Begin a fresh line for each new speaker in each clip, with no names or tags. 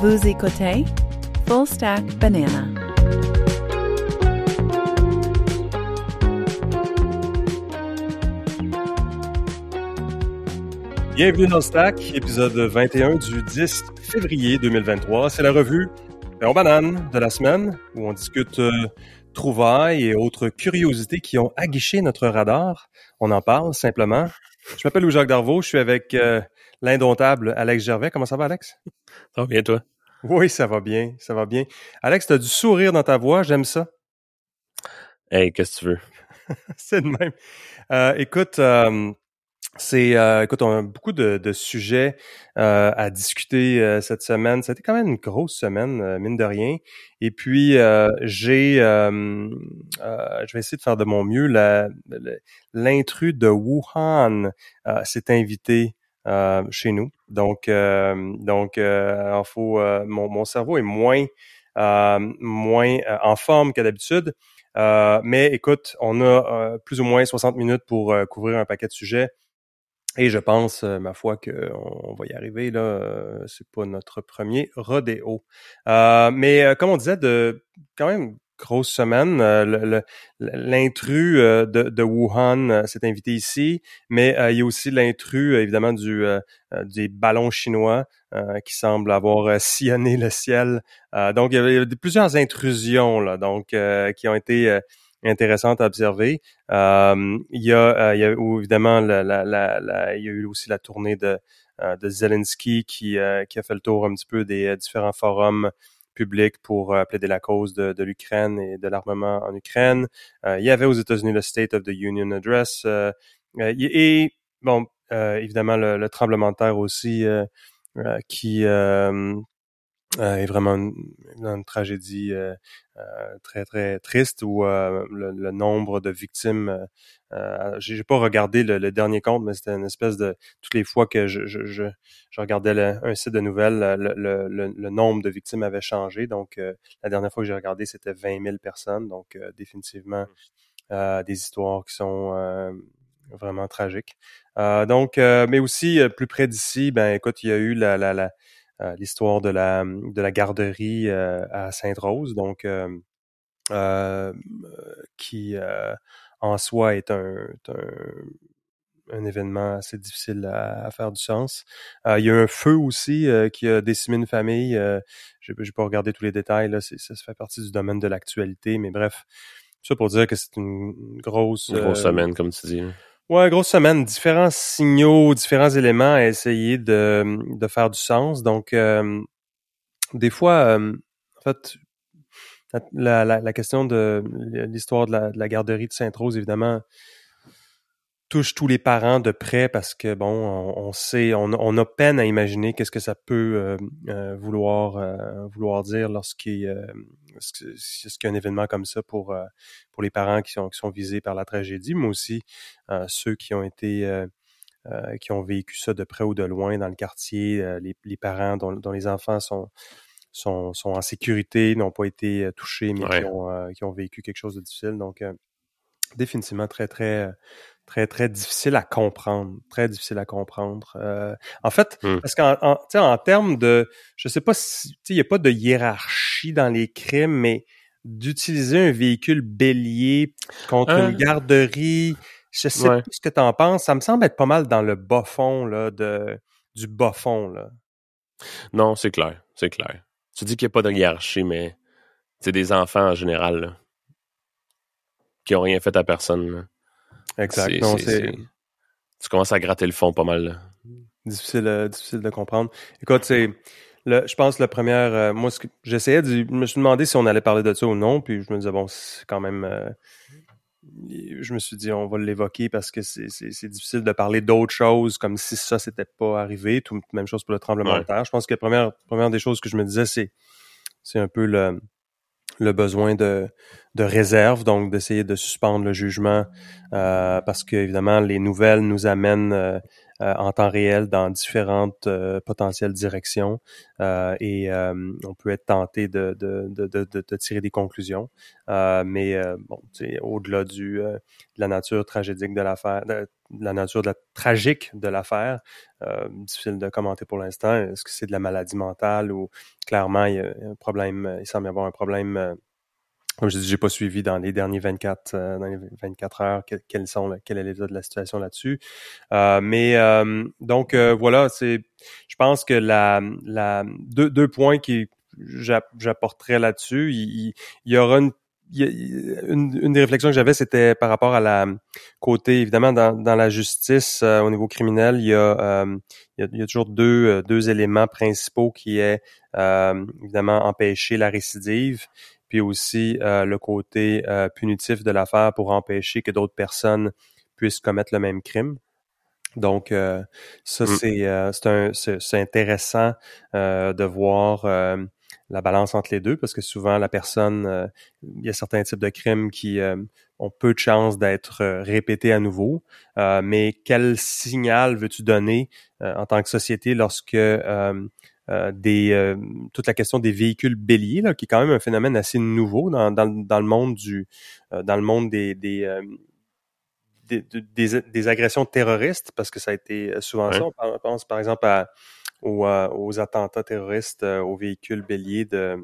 Vous écoutez Full Stack Banana.
Bienvenue dans Stack, épisode 21 du 10 février 2023. C'est la revue en banane de la semaine où on discute euh, trouvailles et autres curiosités qui ont aguiché notre radar. On en parle simplement. Je m'appelle Louis-Jacques Darvaux, je suis avec euh, l'indomptable Alex Gervais. Comment ça va, Alex?
Ça va bien, toi?
Oui, ça va bien, ça va bien. Alex, tu as du sourire dans ta voix, j'aime ça.
Hey, qu'est-ce que tu veux?
C'est de même. Euh, écoute, euh, c'est, euh, écoute, on a beaucoup de, de sujets euh, à discuter euh, cette semaine. C'était quand même une grosse semaine, mine de rien. Et puis, euh, j'ai, euh, euh, je vais essayer de faire de mon mieux. Le- L'intrus de Wuhan euh, s'est invité chez nous. Donc, euh, donc, euh, alors faut, euh, mon, cerveau est moins, euh, moins euh, en forme que d'habitude. Euh, mais écoute, on a euh, plus ou moins 60 minutes pour euh, couvrir un paquet de sujets. Et je pense, euh, ma foi, qu'on on va y arriver. Là, euh, c'est pas notre premier rodéo. Euh, mais euh, comme on disait, de quand même grosse semaine. euh, L'intrus euh, de, Wuhan euh, s'est invité ici, mais il y a aussi l'intrus, évidemment, du des ballons chinois qui semblent avoir sillonné le ciel. Donc, il y avait plusieurs intrusions là, donc qui ont été intéressantes à observer. Il y a, il a évidemment, la, il y a eu aussi la tournée de, Zelensky qui, a fait le tour un petit peu des différents forums publics pour euh, plaider la cause de, l'Ukraine et de l'armement en Ukraine. Euh, il y avait aux États-Unis le State of the Union Address. euh, et, bon, évidemment, le, le tremblement de terre aussi qui est vraiment une, une tragédie euh, euh, très très triste où euh, le, le nombre de victimes euh, euh, j'ai pas regardé le, le dernier compte mais c'était une espèce de toutes les fois que je, je, je, je regardais le- un site de nouvelles le, le, le, le nombre de victimes avait changé. Donc euh, la dernière fois que j'ai regardé c'était 20 000 personnes. Donc euh, définitivement euh, des histoires qui sont euh, vraiment tragiques. Euh, donc euh, mais aussi euh, plus près d'ici ben écoute il y a eu la, la, la euh, l'histoire de la de la garderie euh, à Sainte-Rose, donc euh, euh, qui euh, en soi est un, est un, un événement assez difficile à, à faire du sens. Euh, il y a eu un feu aussi euh, qui a décimé une famille. Euh, je n'ai pas regardé tous les détails, là, ça, fait partie du domaine de l'actualité, mais bref, ça pour dire que c'est une grosse,
Une grosse
euh,
semaine, comme tu dis.
Ouais, grosse semaine, différents signaux, différents éléments à essayer de, de faire du sens. Donc, euh, des fois, euh, en fait, la, la, la question de l'histoire de la, de la garderie de Sainte-Rose, évidemment, touche tous les parents de près parce que, bon, on, on sait, on, on a peine à imaginer qu'est-ce que ça peut euh, euh, vouloir euh, vouloir dire lorsqu'il euh, y a un événement comme ça pour euh, pour les parents qui sont qui sont visés par la tragédie, mais aussi euh, ceux qui ont été euh, euh, qui ont vécu ça de près ou de loin dans le quartier, euh, les, les parents dont, dont les enfants sont sont, sont en sécurité, n'ont pas été euh, touchés, mais
Ouais.
qui, ont, euh, qui ont vécu quelque chose de difficile. Donc, euh, définitivement très, très, très, très difficile à comprendre. Très difficile à comprendre. Euh, en fait,
Hmm.
parce qu'en en, termes de, je sais pas si, tu sais, il n'y a pas de hiérarchie dans les crimes, mais d'utiliser un véhicule bélier contre
Hein?
une garderie, je sais
Ouais.
pas ce que tu en penses. Ça me semble être pas mal dans le bas fond, là, de, du bas fond, là.
Non, c'est clair, c'est clair. Tu dis qu'il n'y a pas de hiérarchie, mais c'est des enfants en général, là, qui ont rien fait à personne. là.
Exact. Non,
Tu commences à gratter le fond pas mal. là.
difficile, euh, difficile de comprendre. Écoute, c'est, le, je pense la première, euh, moi, j'essayais de, je me suis demandé si on allait parler de ça ou non, puis je me disais bon, c'est quand même, euh, je me suis dit on va l'évoquer parce que c'est, difficile de parler d'autres choses comme si ça s'était pas arrivé. Tout même chose pour le tremblement
Ouais.
de terre. Je pense que la première, première des choses que je me disais, c'est, c'est un peu le, le besoin de, de réserve, donc d'essayer de suspendre le jugement, euh, parce que évidemment les nouvelles nous amènent euh, en temps réel dans différentes potentielles directions et on peut être tenté de, de, de, de tirer des conclusions. mais bon, au-delà du de la nature tragédique de l'affaire, la nature de la tragique de l'affaire, difficile de commenter pour l'instant. Est-ce que c'est de la maladie mentale ou clairement il y a un problème, il semble y avoir un problème comme je dis, j'ai pas suivi dans les derniers 24, euh, dans les 24 heures quel, sont, quel est l'état de la situation là-dessus. Euh, mais euh, donc voilà, c'est, je pense que la, la deux, deux points qui j'apporterais là-dessus, il, y aura une une, une, des réflexions que j'avais, c'était par rapport à la côté, évidemment, dans, dans la justice au niveau criminel, il y a, il, y a, il y a toujours deux, deux éléments principaux qui est évidemment empêcher la récidive puis aussi euh, le côté euh, punitif de l'affaire pour empêcher que d'autres personnes puissent commettre le même crime. Donc, euh, ça, mmh. c'est c'est intéressant de voir la balance entre les deux parce que souvent, la personne, il y a certains types de crimes qui ont peu de chances d'être répétés à nouveau. mais quel signal veux-tu donner en tant que société lorsque euh, des euh, toute la question des véhicules béliers, là, qui est quand même un phénomène assez nouveau dans, dans, dans le monde du euh, dans le monde des des, des, des, agressions terroristes, parce que ça a été souvent ça. On pense par exemple à, aux, aux attentats terroristes aux véhicules béliers de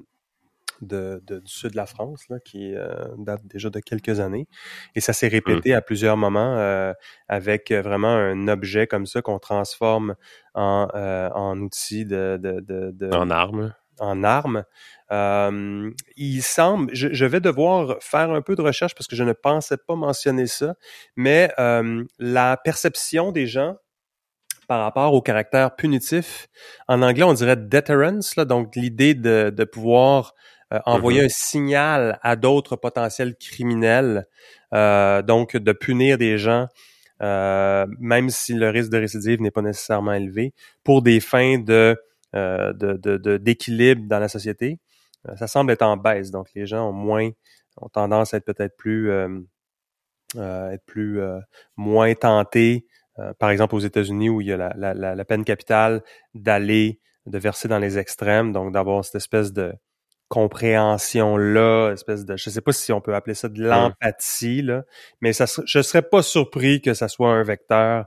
de, du sud de la France, là, qui euh, date déjà de quelques années. Et ça s'est mmh. répété à plusieurs moments euh, avec vraiment un objet comme ça qu'on transforme en, euh, en outil de, de, de,
En arme.
En arme. il semble, je, vais devoir faire un peu de recherche parce que je ne pensais pas mentionner ça, mais la perception des gens par rapport au caractère punitif. En anglais, on dirait deterrence, là, donc l'idée de, de pouvoir euh, envoyer mm-hmm. un signal à d'autres potentiels criminels, euh, donc de punir des gens, euh, même si le risque de récidive n'est pas nécessairement élevé, pour des fins de d'équilibre de, dans la société. ça semble être en baisse, donc les gens ont moins ont tendance à être peut-être plus être plus moins tentés, par exemple aux États-Unis où il y a la, la, la peine capitale, d'aller de verser dans les extrêmes, donc d'avoir cette espèce de compréhension-là, espèce de, je sais pas si on peut appeler ça de l'empathie, là, mais ça, je serais pas surpris que ça soit un vecteur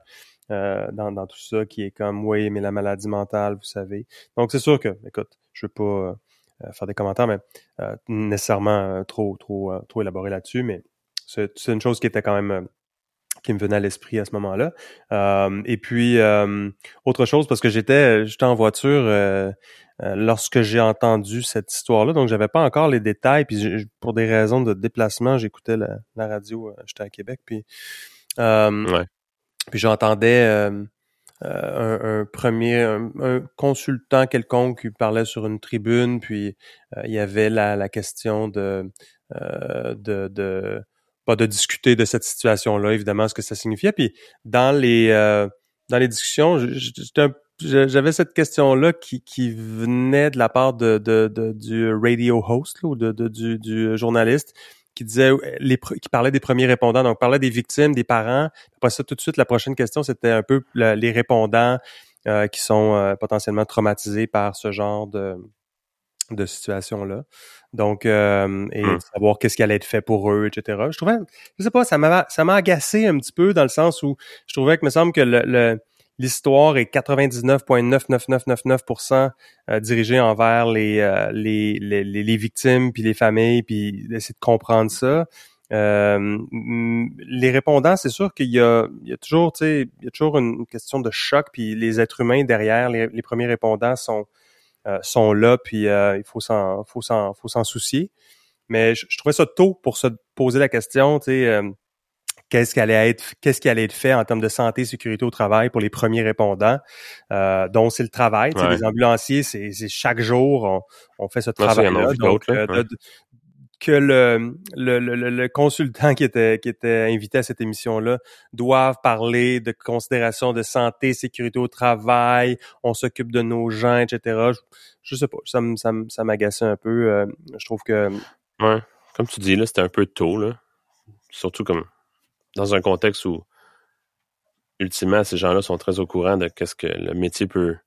euh, dans, dans tout ça qui est comme, oui, mais la maladie mentale, vous savez. Donc, c'est sûr que, écoute, je veux pas euh, faire des commentaires, mais euh, nécessairement trop, trop, trop élaboré là-dessus, mais c'est une chose qui était quand même qui me venait à l'esprit à ce moment-là. et puis autre chose parce que j'étais j'étais en voiture euh, lorsque j'ai entendu cette histoire-là. Donc, j'avais pas encore les détails. Puis, pour des raisons de déplacement, j'écoutais la, radio. Euh, j'étais à Québec. Puis, euh, puis j'entendais un, premier, un, consultant quelconque qui parlait sur une tribune. Puis, il y avait la, la question de, de, de pas de discuter de cette situation-là, évidemment, ce que ça signifiait. Puis, dans les dans les discussions, j'avais cette question-là qui, qui venait de la part de, de, de du radio host ou de, de, du, du journaliste qui disait les qui parlait des premiers répondants, donc parlait des victimes, des parents. Après ça, tout de suite, la prochaine question, c'était un peu les répondants euh, qui sont euh, potentiellement traumatisés par ce genre de de situation-là. Donc, euh, et mmh. savoir qu'est-ce qui allait être fait pour eux, etc. Je trouvais, je sais pas, ça m'a ça m'a agacé un petit peu dans le sens où je trouvais que me semble que le l'histoire est 99,99999% euh, dirigée envers les, euh, les, les, les, victimes puis les familles puis d'essayer de comprendre ça. Euh, les répondants, c'est sûr qu'il y a, il y a toujours, tu sais, il y a toujours une question de choc puis les êtres humains derrière les, les premiers répondants sont sont là puis il faut s'en faut s'en faut s'en soucier. Mais je, je, trouvais ça tôt pour se poser la question, tu sais qu'est-ce qui allait être qu'est-ce qui allait être fait en termes de santé et sécurité au travail pour les premiers répondants euh, dont c'est le travail les ambulanciers c'est chaque jour on, on fait ce travail là donc euh, que le, le, le, le, consultant qui était qui était invité à cette émission là doive parler de considération de santé sécurité au travail on s'occupe de nos gens etc je, je sais pas ça ça, ça m'agaçait un peu euh, je trouve que
ouais comme tu dis là c'était un peu tôt là surtout comme dans un contexte où ultimement, ces gens-là sont très au courant de ce que le métier peut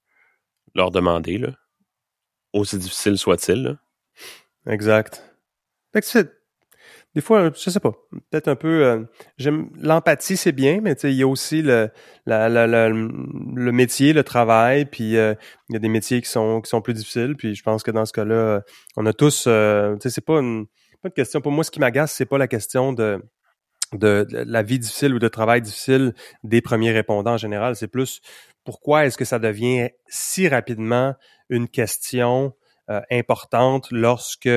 leur demander, là. aussi difficile soit-il.
Exact. Que des fois, je sais pas, peut-être un peu. Euh, j'aime l'empathie, c'est bien, mais il y a aussi le, la, la, le métier, le travail, puis euh, il y a des métiers qui sont qui sont plus difficiles. Puis je pense que dans ce cas-là, on a tous. Euh, tu sais, c'est pas une pas une question. Pour moi, ce qui m'agace, c'est pas la question de de, la vie difficile ou de travail difficile des premiers répondants en général. C'est plus pourquoi est-ce que ça devient si rapidement une question euh, importante lorsque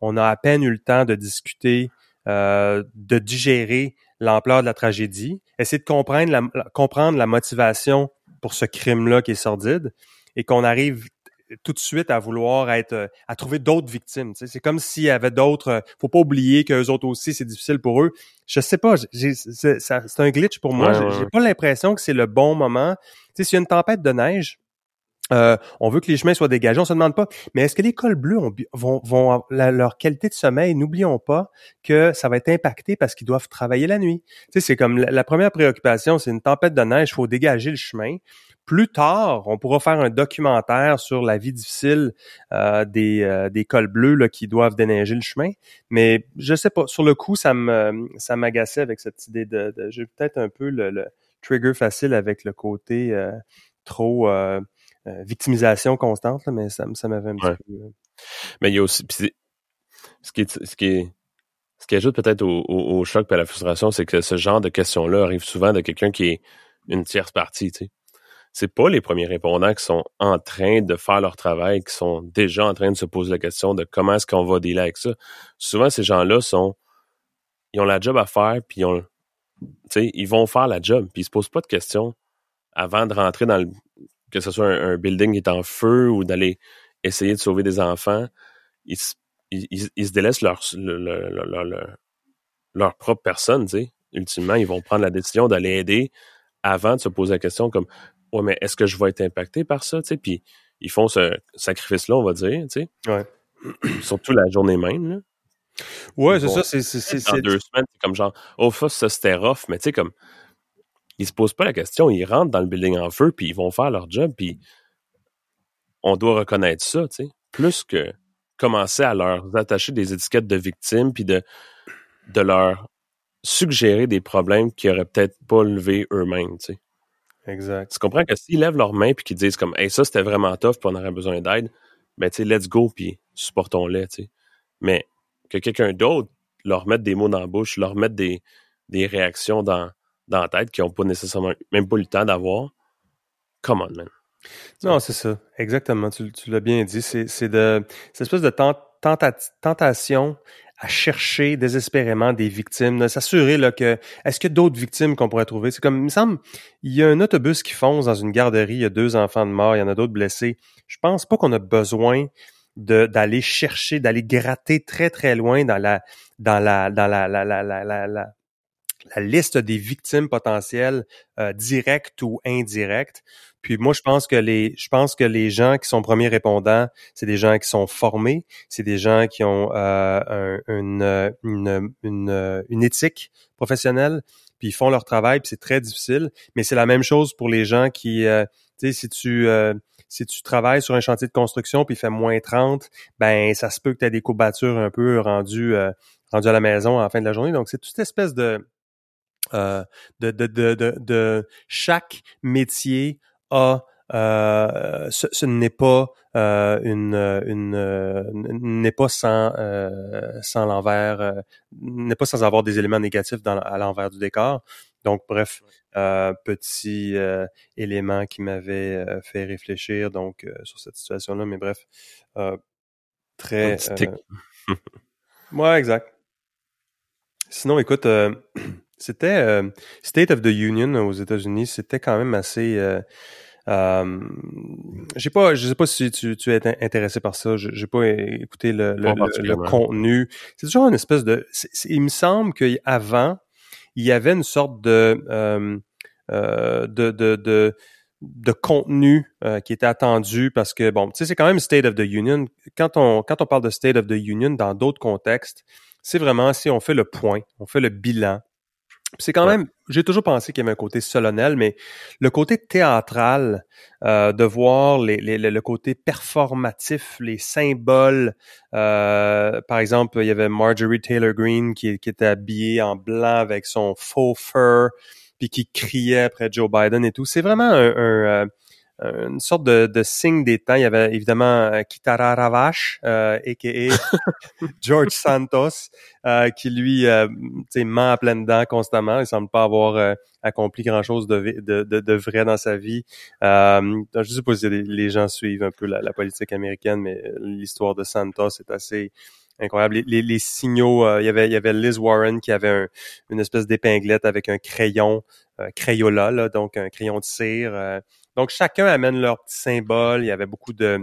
on a à peine eu le temps de discuter, euh, de digérer l'ampleur de la tragédie, essayer de comprendre la, comprendre la motivation pour ce crime-là qui est sordide et qu'on arrive tout de suite à vouloir être euh, à trouver d'autres victimes. C'est comme s'il y avait d'autres. Euh, faut pas oublier qu'eux autres aussi, c'est difficile pour eux. Je sais pas, c'est un glitch pour moi. j'ai pas l'impression que c'est le bon moment. S'il y a une tempête de neige, euh, on veut que les chemins soient dégagés, on se demande pas. Mais est-ce que les cols bleus vont, vont leur qualité de sommeil? N'oublions pas que ça va être impacté parce qu'ils doivent travailler la nuit. Tu sais, c'est comme la, la, première préoccupation, c'est une tempête de neige, il faut dégager le chemin. Plus tard, on pourra faire un documentaire sur la vie difficile euh, des, euh, des cols bleus qui doivent déneiger le chemin. Mais je sais pas, sur le coup, ça me ça m'agaçait avec cette idée de, j'ai peut-être un peu le, trigger facile avec le côté trop victimisation constante, mais ça, ça m'avait un petit peu.
Mais il y a aussi ce qui est, ce qui est ce qui ajoute peut-être au, au, choc et à la frustration, c'est que ce genre de questions-là arrive souvent de quelqu'un qui est une tierce partie, tu sais c'est pas les premiers répondants qui sont en train de faire leur travail, qui sont déjà en train de se poser la question de comment est-ce qu'on va dealer avec ça. Souvent, ces gens-là sont, ils ont la job à faire, puis ils ont, ils vont faire la job, puis ils se posent pas de questions avant de rentrer dans le, que ce soit un, building qui est en feu ou d'aller essayer de sauver des enfants. Ils, ils, se délaissent leur, leur, leur propre personne, tu sais. Ultimement, ils vont prendre la décision d'aller aider avant de se poser la question comme ouais, mais est-ce que je vais être impacté par ça, tu sais, puis ils font ce sacrifice-là, on va dire, tu sais.
Ouais.
Surtout la journée même, là.
Ouais, c'est ça, c'est, c'est,
Dans deux semaines, c'est comme genre, oh, ça, c'était rough, mais tu sais, comme, ils se posent pas la question, ils rentrent dans le building en feu, puis ils vont faire leur job, puis on doit reconnaître ça, tu sais. Plus que commencer à leur attacher des étiquettes de victimes, puis de, de leur suggérer des problèmes qu'ils auraient peut-être pas levés eux-mêmes, tu sais.
Exact.
Tu comprends que s'ils lèvent leurs mains puis qu'ils disent comme Hey, ça c'était vraiment tough puis on aurait besoin d'aide, ben tu sais, let's go puis supportons-les, tu sais. Mais que quelqu'un d'autre leur mette des mots dans la bouche, leur mette des, des réactions dans, dans la tête qu'ils n'ont pas nécessairement même pas le temps d'avoir. Come on, man.
Non, c'est ça. Exactement. Tu, tu l'as bien dit. C'est de cette espèce de tentation à chercher désespérément des victimes, s'assurer là que est-ce a d'autres victimes qu'on pourrait trouver? C'est comme il me semble, il y a un autobus qui fonce dans une garderie, il y a deux enfants de mort, il y en a d'autres blessés. Je pense pas qu'on a besoin d'aller chercher, d'aller gratter très très loin dans la dans la dans la la la la, la, la, liste des victimes potentielles euh, directes ou indirectes puis moi, je pense que les, je pense que les gens qui sont premiers répondants, c'est des gens qui sont formés, c'est des gens qui ont euh, une, une, une, une, éthique professionnelle, puis ils font leur travail, puis c'est très difficile. Mais c'est la même chose pour les gens qui, euh, tu sais, si tu euh, si tu travailles sur un chantier de construction puis il fait moins 30, ben ça se peut que tu aies des courbatures un peu rendues rendues à la maison la fin de la journée. Donc c'est toute espèce de de, de, de, de, de chaque métier a euh, ce, n'est pas euh, une, une euh, n'est pas sans sans l'envers n'est pas sans avoir des éléments négatifs dans, à l'envers du décor. Donc bref, petit élément qui m'avait fait réfléchir donc sur cette situation-là, mais bref, très. ouais, exact. Sinon, écoute, c'était State of the Union aux États-Unis, c'était quand même assez euh, j'ai pas, je sais pas si tu, tu es intéressé par ça. J'ai pas écouté le, le, contenu. C'est toujours une espèce de. il me semble qu'avant, il y avait une sorte de euh, euh, de, de, de, de contenu euh, qui était attendu parce que bon, tu sais, c'est quand même State of the Union. Quand on quand on parle de State of the Union dans d'autres contextes, c'est vraiment si on fait le point, on fait le bilan C'est quand
Ouais.
même, j'ai toujours pensé qu'il y avait un côté solennel, mais le côté théâtral euh, de voir les, les- le le côté performatif, les symboles. euh, par exemple, il y avait Marjorie Taylor Greene qui, qui était habillée en blanc avec son faux fur, puis qui criait après Joe Biden et tout. C'est vraiment un, un, euh, une sorte de, de signe des temps. Il y avait évidemment euh, Kitara Ravache, euh, a.k.a. George Santos, euh, qui lui euh, tu sais, ment à pleines dents constamment. Il semble pas avoir euh, accompli grand-chose de, de, de, de vrai dans sa vie. Euh, je sais pas si les, les gens suivent un peu la, la politique américaine, mais euh, l'histoire de Santos est assez incroyable. Les, les, les signaux, euh, il y avait il y avait Liz Warren qui avait un- une espèce d'épinglette avec un crayon euh, Crayola, là, donc un crayon de cire. euh. Donc chacun amène leur petit symbole. Il y avait beaucoup de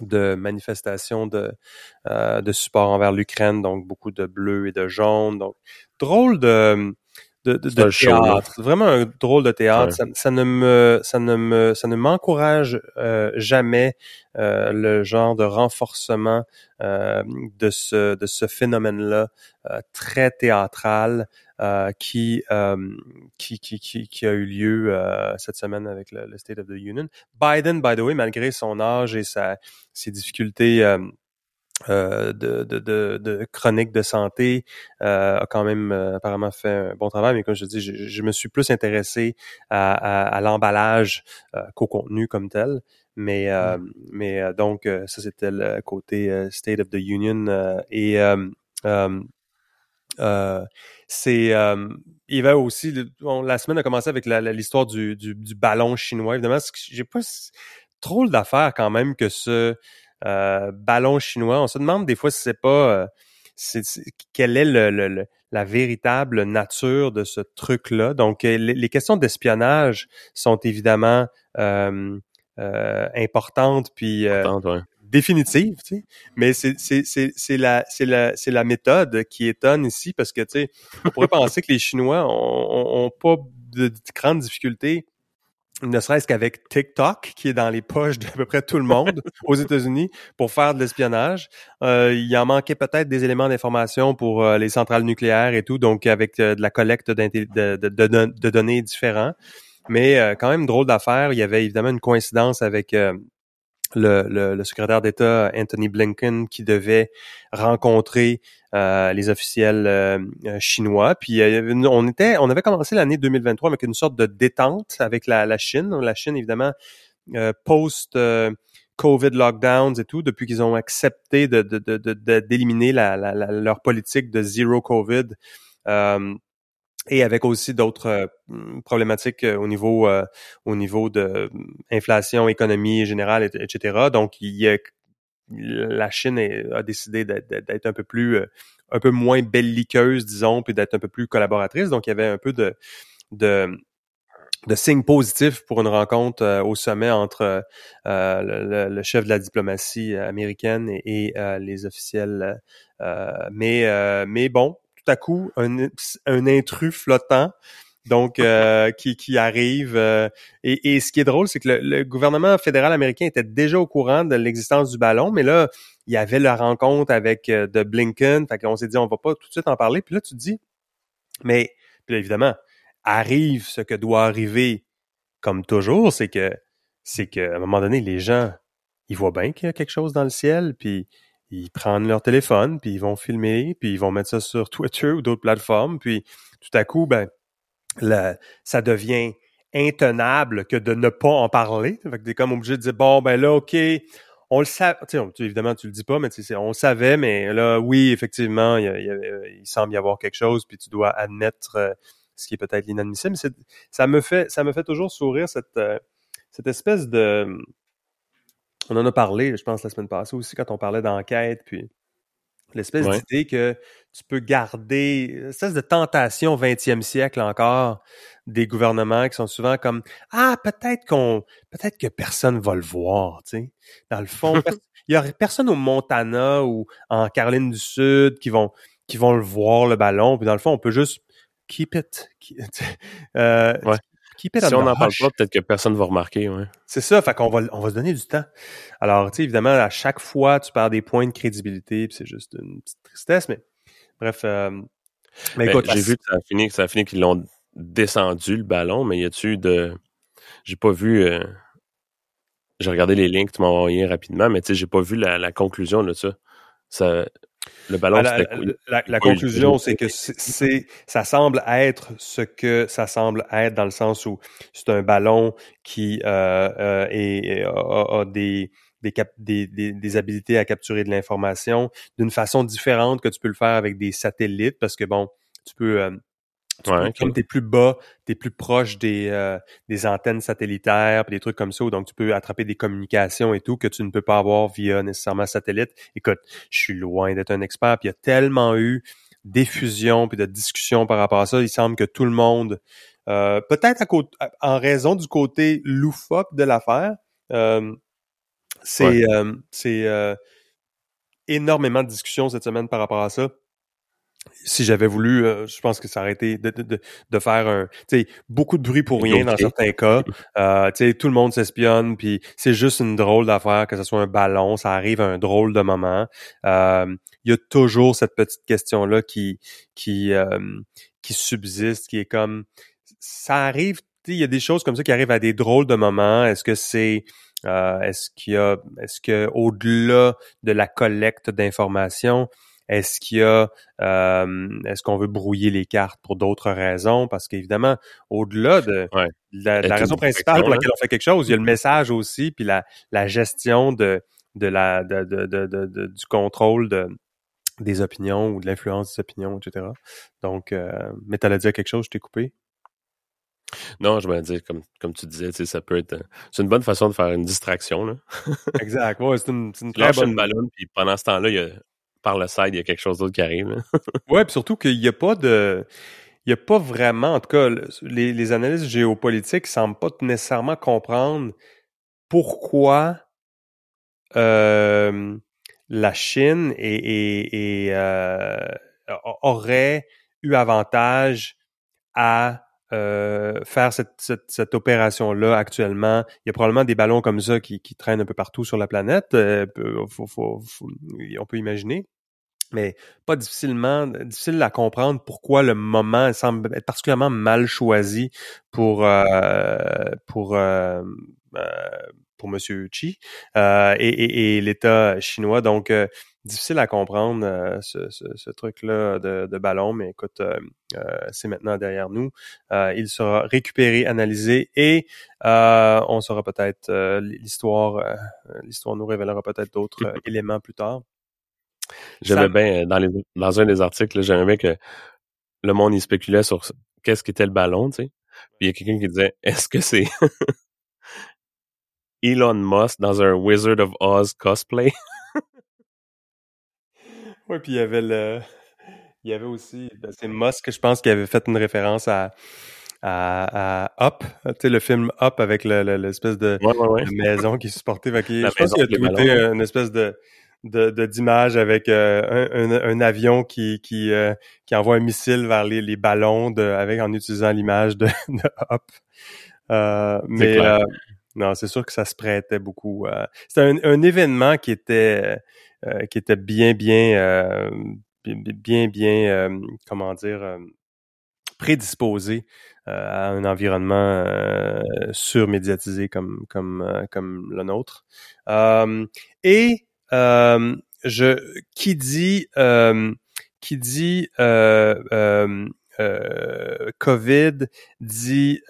de manifestations de, euh, de support envers l'Ukraine, donc beaucoup de bleu et de jaune. Donc, drôle de, de, de, de
show,
théâtre. Vraiment un drôle de théâtre.
Ouais.
Ça, ça ne me, ça ne me, ça ne m'encourage euh, jamais euh, le genre de renforcement euh, de ce, de ce phénomène-là euh, très théâtral qui, euh, qui, qui, qui, qui a eu lieu euh, cette semaine avec le, le State of the Union. Biden, by the way, malgré son âge et sa, ses difficultés euh, euh, de, de, de, de chronique de santé, euh, a quand même euh, apparemment fait un bon travail. Mais comme je dis, je, je me suis plus intéressé à, à, à l'emballage euh, qu'au contenu comme tel. Mais, euh, mais euh, donc, euh, ça, c'était le côté euh, State of the Union. euh, et euh, euh, euh, c'est euh, il avait aussi la semaine a commencé avec l'histoire du, du, du ballon chinois évidemment j'ai pas trop d'affaires quand même que ce euh, ballon chinois on se demande des fois si c'est pas euh, c'est, c'est- quelle est le, le- le- la véritable nature de ce truc là donc euh, les, les questions d'espionnage sont évidemment euh, euh, importantes puis euh. Définitive, tu sais. Mais c'est c'est c'est c'est la c'est la c'est la méthode qui étonne ici parce que tu sais, on pourrait penser que les Chinois ont, ont, ont pas de, de grandes difficultés, ne serait-ce qu'avec TikTok qui est dans les poches d'à peu près tout le monde aux États-Unis pour faire de l'espionnage. Euh, il en manquait peut-être des éléments d'information pour euh, les centrales nucléaires et tout, donc avec euh, de la collecte de, de, de, don- de données différents. Mais euh, quand même drôle d'affaire. Il y avait évidemment une coïncidence avec euh, le, le, le secrétaire d'État Anthony Blinken qui devait rencontrer euh, les officiels euh, euh, chinois. Puis euh, on était, on avait commencé l'année 2023 avec une sorte de détente avec la, la Chine. La Chine évidemment euh, post COVID lockdowns et tout, depuis qu'ils ont accepté de, de, de, de- de- d'éliminer la, la, leur politique de zéro COVID. Et avec aussi d'autres euh, problématiques euh, au niveau euh, au niveau de euh, inflation, économie générale, et- etc. Donc, il la Chine a décidé d'être, un peu plus, euh, un peu moins belliqueuse, disons, puis d'être un peu plus collaboratrice. Donc, il y avait un peu de de, de signes positifs pour une rencontre au sommet entre euh, le, le- chef de la diplomatie américaine et, et, euh, les officiels. mais mais bon, à coup, un, un intrus flottant. Donc, euh, qui, qui arrive. euh, et, et ce qui est drôle, c'est que le, le gouvernement fédéral américain était déjà au courant de l'existence du ballon, mais là, il y avait la rencontre avec euh, de Blinken. Fait qu'on s'est dit, on va pas tout de suite en parler. Puis là, tu te dis, mais puis là, évidemment, arrive ce que doit arriver, comme toujours, c'est que c'est qu'à un moment donné, les gens, ils voient bien qu'il y a quelque chose dans le ciel, puis ils prennent leur téléphone, puis ils vont filmer, puis ils vont mettre ça sur Twitter ou d'autres plateformes, puis tout à coup, ben, ça devient intenable que de ne pas en parler. Fait que t'es comme obligé de dire, bon, ben là, OK, on le savait, évidemment, tu le dis pas, mais on le savait, mais là, oui, effectivement, il, semble y avoir quelque chose, puis tu dois admettre euh, ce qui est peut-être l'inadmissible. Ça me fait, ça me fait toujours sourire cette, euh, cette espèce de, on en a parlé, je pense, la semaine passée aussi, quand on parlait d'enquête, puis l'espèce
Ouais.
d'idée que tu peux garder, une espèce de tentation 20e siècle encore des gouvernements qui sont souvent comme ah peut-être qu'on peut-être que personne va le voir, tu sais. Dans le fond, il y aurait personne au Montana ou en Caroline du Sud qui vont qui vont le voir le ballon, puis dans le fond on peut juste keep it, keep, euh,
Ouais.
Keep it
Si
on
n'en parle pas, peut-être que personne va remarquer, ouais.
C'est ça, fait qu'on va, on va se donner du temps. Alors, tu sais, évidemment, à chaque fois, tu perds des points de crédibilité, puis c'est juste une petite tristesse, mais bref, euh,
Mais ben, écoute, j'ai vu que ça a fini, que ça a fini qu'ils l'ont descendu le ballon, mais y a-tu de, j'ai pas vu. Euh, j'ai regardé les liens que tu m'as envoyés rapidement, mais tu sais, j'ai pas vu la, la, conclusion de ça. ça le ballon,
ah, la, la, conclusion, c'est que c'est, ça semble être ce que ça semble être dans le sens où c'est un ballon qui euh, euh, est, a, des des, des, des, des, habilités à capturer de l'information d'une façon différente que tu peux le faire avec des satellites parce que bon, tu peux euh, comme tu es plus bas, tu es plus proche des, euh, des antennes satellitaires, des trucs comme ça, donc tu peux attraper des communications et tout que tu ne peux pas avoir via nécessairement satellite. Écoute, je suis loin d'être un expert, puis il y a tellement eu d'effusion puis de discussions par rapport à ça. Il semble que tout le monde, euh, peut-être en raison du côté loufoque de l'affaire, euh, c'est c'est énormément de discussions cette semaine par rapport à ça si j'avais voulu, euh, je pense que ça aurait été de, de, de faire un, tu sais, beaucoup de bruit pour rien dans certains cas. Euh, tu sais, tout le monde s'espionne, puis c'est juste une drôle d'affaire que ce soit un ballon, ça arrive à un drôle de moment. Euh, il y a toujours cette petite question là qui qui qui subsiste, qui est comme, ça arrive. Il y a des choses comme ça qui arrivent à des drôles de moments. Est-ce que c'est est-ce qu'il y a, est-ce que au-delà de la collecte d'informations, est-ce qu'il y a, euh, est-ce qu'on veut brouiller les cartes pour d'autres raisons? Parce qu'évidemment, au-delà de, la, raison principale pour laquelle on fait quelque chose, il y a le message aussi, puis la, la gestion de, de la, de, de, de, du contrôle de, des opinions ou de l'influence des opinions, etc. Donc, euh, mais t'allais dire quelque chose, je t'ai coupé?
Non, je me dire, comme, comme tu disais, ça peut être. C'est une bonne façon de faire une distraction. Là.
exact. Ouais, c'est une, une
très bonne. ballon, puis pendant ce temps-là, il y a par le side, il y a quelque chose d'autre qui arrive.
ouais, puis surtout qu'il n'y a pas de. Il n'y a pas vraiment, en tout cas, les, les analystes géopolitiques semblent pas nécessairement comprendre pourquoi euh, la Chine et, euh, aurait eu avantage à euh, faire cette, cette, cette opération-là actuellement. Il y a probablement des ballons comme ça qui, qui traînent un peu partout sur la planète. Euh, faut, faut, on peut imaginer. Mais pas difficilement, difficile à comprendre pourquoi le moment semble être particulièrement mal choisi pour euh, pour euh, pour Monsieur Chi et, et, et l'État chinois. Donc difficile à comprendre euh, ce, ce, truc-là de, de, ballon, mais écoute, euh, euh, c'est maintenant derrière nous. il sera récupéré, analysé et on saura peut-être l'histoire. l'histoire nous révélera peut-être d'autres éléments plus tard.
J'aimais bien dans, les, dans un des articles, j'aimais bien que le monde y spéculait sur qu'est-ce qu'était le ballon, tu sais. Puis il y a quelqu'un qui disait est-ce que c'est Elon Musk dans un Wizard of Oz cosplay
oui, puis il y avait le. Il y avait aussi. Ben, c'est Musk, je pense, qui avait fait une référence à. À, à Up, tu sais, le film Up avec l'espèce de, maison qui est supportée. je pense qu'il a tweeté une espèce de, de, d'image avec euh, un, un, avion qui qui, euh, qui envoie un missile vers les, les ballons de, avec en utilisant l'image de, de Up. Euh, mais non, c'est sûr que ça se prêtait beaucoup. C'était un, un, événement qui était euh, qui était bien, bien, euh, bien, bien, euh, comment dire, prédisposé à un environnement surmédiatisé comme comme comme le nôtre. et je qui dit qui dit COVID dit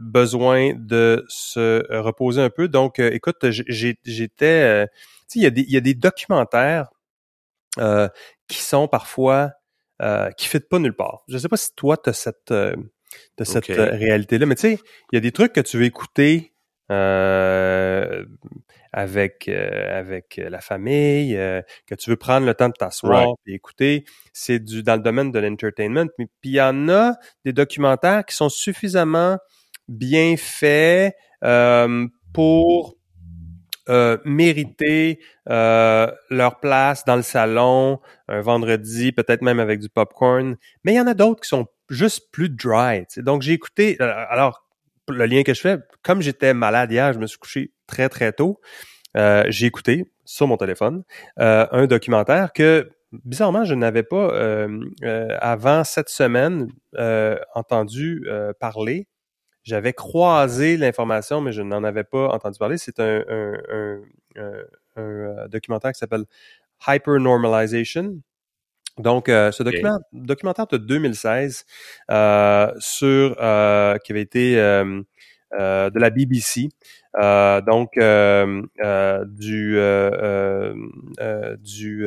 besoin de se reposer un peu. Donc, écoute, j'étais il y, a des, il y a des documentaires euh, qui sont parfois euh, qui ne pas nulle part. Je ne sais pas si toi, tu as cette, euh, cette euh, réalité-là, mais tu sais, il y a des trucs que tu veux écouter euh, avec avec la famille, que tu veux prendre le temps de t'asseoir et écouter. C'est du dans le domaine de l'entertainment. Mais puis il y en a des documentaires qui sont suffisamment bien faits pour euh, mériter euh, leur place dans le salon un vendredi, peut-être même avec du popcorn. Mais il y en a d'autres qui sont juste plus dry. Donc j'ai écouté. Euh, alors le lien que je fais, comme j'étais malade hier, je me suis couché très très tôt. j'ai écouté sur mon téléphone un documentaire que bizarrement, je n'avais pas avant cette semaine entendu parler. J'avais croisé l'information, mais je n'en avais pas entendu parler. C'est un, un, documentaire qui s'appelle Hyper Normalization. Donc, ce document, documentaire de 2016 sur qui avait été de la BBC, donc du du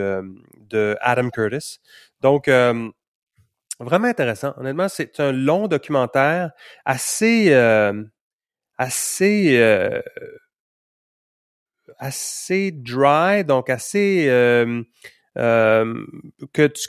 de Adam Curtis. Donc vraiment intéressant. Honnêtement, c'est un long documentaire assez assez assez dry, donc assez euh, que tu,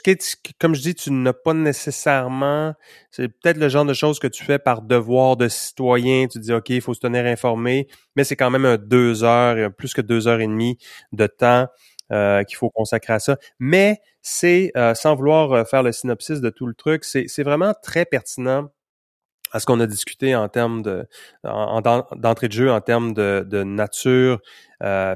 comme je dis, tu n'as pas nécessairement, c'est peut-être le genre de choses que tu fais par devoir de citoyen. Tu dis, OK, il faut se tenir informé, mais c'est quand même un deux heures, plus que deux heures et demie de temps euh, qu'il faut consacrer à ça. Mais c'est, euh, sans vouloir faire le synopsis de tout le truc, c'est vraiment très pertinent à ce qu'on a discuté en termes de d'entrée de jeu, en termes de, de nature euh,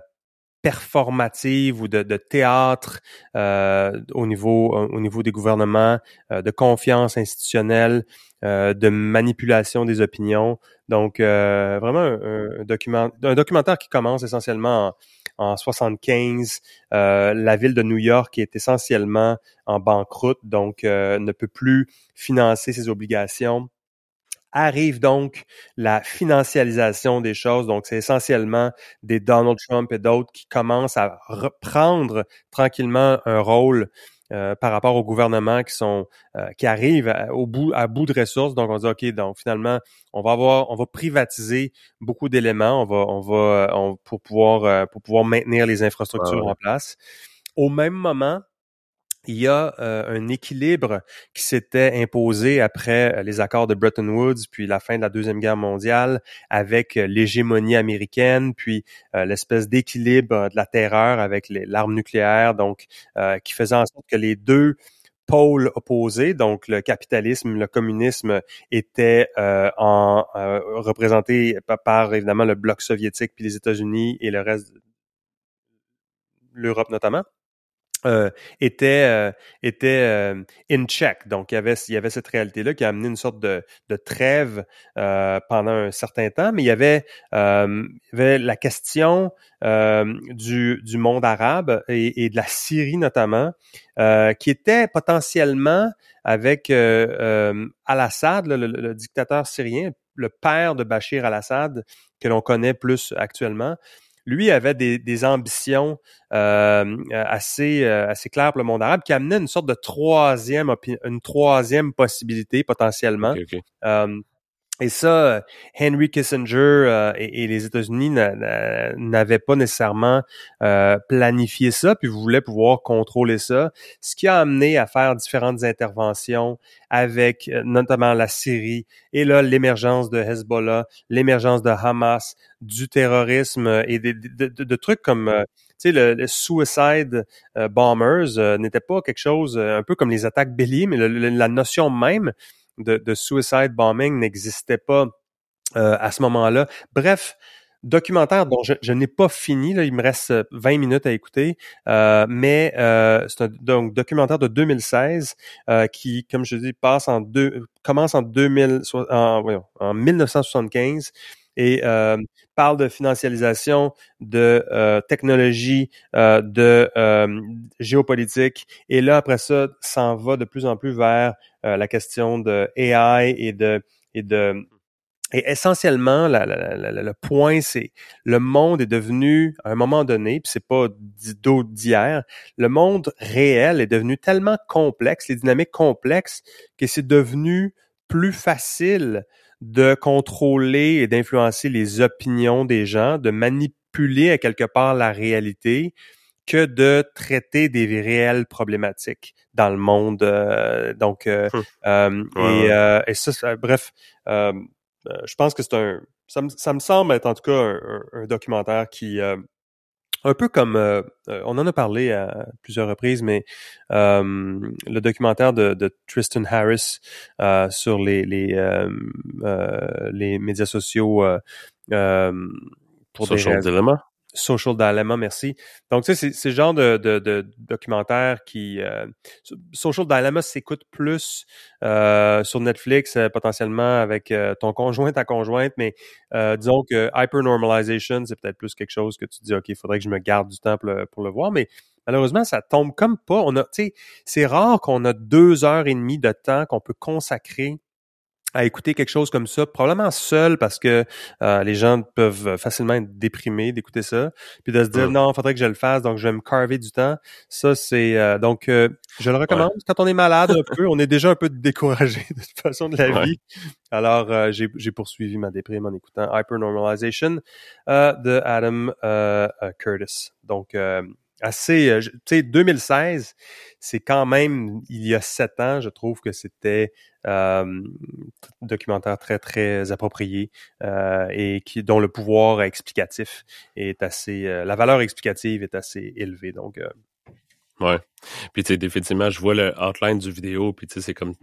performative ou de, de théâtre euh, au niveau euh, au niveau des gouvernements, euh, de confiance institutionnelle, euh, de manipulation des opinions. Donc vraiment un, document, un documentaire qui commence essentiellement en, en 75. la ville de New York est essentiellement en banqueroute, donc ne peut plus financer ses obligations arrive donc la financialisation des choses. Donc, c'est essentiellement des Donald Trump et d'autres qui commencent à reprendre tranquillement un rôle euh, par rapport au gouvernement qui sont euh, qui arrivent à, au bout à bout de ressources. Donc, on dit ok, donc finalement, on va avoir, on va privatiser beaucoup d'éléments. On va, on va, pour pouvoir euh, pour pouvoir maintenir les infrastructures en place. Au même moment, il y a euh, un équilibre qui s'était imposé après euh, les accords de Bretton Woods, puis la fin de la Deuxième Guerre mondiale, avec euh, l'hégémonie américaine, puis l'espèce d'équilibre de la terreur avec l'arme nucléaire, donc qui faisait en sorte que les deux pôles opposés, donc le capitalisme, le communisme, étaient en représentés par, évidemment le bloc soviétique, puis les États-Unis et le reste, l'Europe notamment. Euh, était euh, était euh, in check. Donc il y avait il y avait cette réalité là qui a amené une sorte de, de trêve pendant un certain temps, mais il y avait avait la question du du monde arabe et, et de la Syrie notamment qui était potentiellement avec Al-Assad, le, le, dictateur syrien, le père de Bachir al-Assad que l'on connaît plus actuellement lui avait des, des ambitions euh, assez euh, assez claires pour le monde arabe qui amenait une sorte de troisième une troisième possibilité potentiellement. Euh, et ça, Henry Kissinger euh, et, les États-Unis n'avaient pas nécessairement euh, planifié ça, puis voulaient pouvoir contrôler ça, ce qui a amené à faire différentes interventions avec euh, notamment la Syrie et là l'émergence de Hezbollah, l'émergence de Hamas, du terrorisme et de, de, trucs comme tu sais, le, suicide bombers n'était pas quelque chose un peu comme les attaques béliers, mais la notion même de, de suicide bombing n'existait pas euh, à ce moment-là. Bref, documentaire dont je, je n'ai pas fini, là, il me reste 20 euh, minutes à écouter, euh, mais euh, c'est un donc, documentaire de 2016 euh, qui, comme je dis, passe en deux, commence en 2000, en, voyons, en 1975 et euh, parle de financialisation, de euh, technologie, de géopolitique. Et là, après ça, s'en va de plus en plus vers la question de AI et de et de et essentiellement, le point, c'est le monde est devenu, à un moment donné, puis c'est pas d'autre d'hier, le monde réel est devenu tellement complexe, les dynamiques complexes, que c'est devenu plus facile de contrôler et d'influencer les opinions des gens, de manipuler à quelque part la réalité que de traiter des réelles problématiques dans le monde. Euh, donc, euh, hum. euh, et, et, ça, bref, je pense que c'est un, ça me, ça me, semble être en tout cas un, un documentaire qui un peu comme euh, euh, on en a parlé à plusieurs reprises, mais euh, le documentaire de, de Tristan Harris euh, sur les les, les médias sociaux
pour Social Dilemma.
Social Dilemma, merci. Donc, tu sais, c'est le genre de, documentaire qui... Euh, Social Dilemma s'écoute plus euh, sur Netflix, euh, potentiellement avec ton conjoint, ta conjointe, mais disons que Hypernormalization, c'est peut-être plus quelque chose que tu dis, OK, il faudrait que je me garde du temps pour le, pour le voir, mais malheureusement, ça tombe comme pas. On a, tu sais, c'est rare qu'on a deux heures et demie de temps qu'on peut consacrer à écouter quelque chose comme ça, probablement seul parce que euh, les gens peuvent facilement être déprimés d'écouter ça, puis de se dire non, il faudrait que je le fasse, donc je vais me carver du temps. Ça c'est euh, donc euh, je le recommande. Quand on est malade un peu, on est déjà un peu découragé de toute façon de la vie. Alors j'ai poursuivi ma déprime en écoutant Hypernormalization de Adam Curtis. Donc assez, euh, tu sais, 2016, c'est quand même, il y a sept ans, je trouve que c'était euh, un documentaire très, très approprié euh, et qui, dont le pouvoir explicatif est assez, la valeur explicative est assez élevée. Donc,
ouais. Puis, tu sais, définitivement, je vois le outline du vidéo, puis tu sais, c'est comme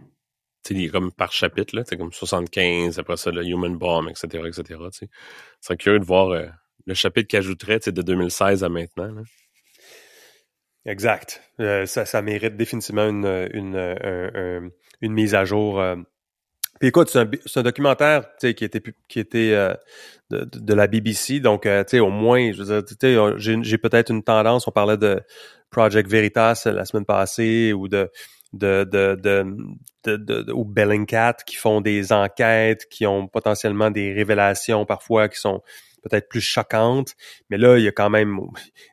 il est comme par chapitre, là, c'est comme 75, après ça, le Human Bomb, etc., etc., tu sais. curieux de voir le chapitre qu'il ajouterait, de 2016 à maintenant, là.
Exact. Euh, ça, mérite définitivement une, mise à jour. Euh. Puis écoute, c'est un, un, documentaire qui était, qui était euh, de, de, la BBC, donc sais, au moins, j'ai peut-être une tendance, on parlait de Project Veritas la semaine passée ou de de, de, de, de, ou Bellingcat qui font des enquêtes, qui ont potentiellement des révélations parfois qui sont peut-être plus choquante, mais là, il y a quand même,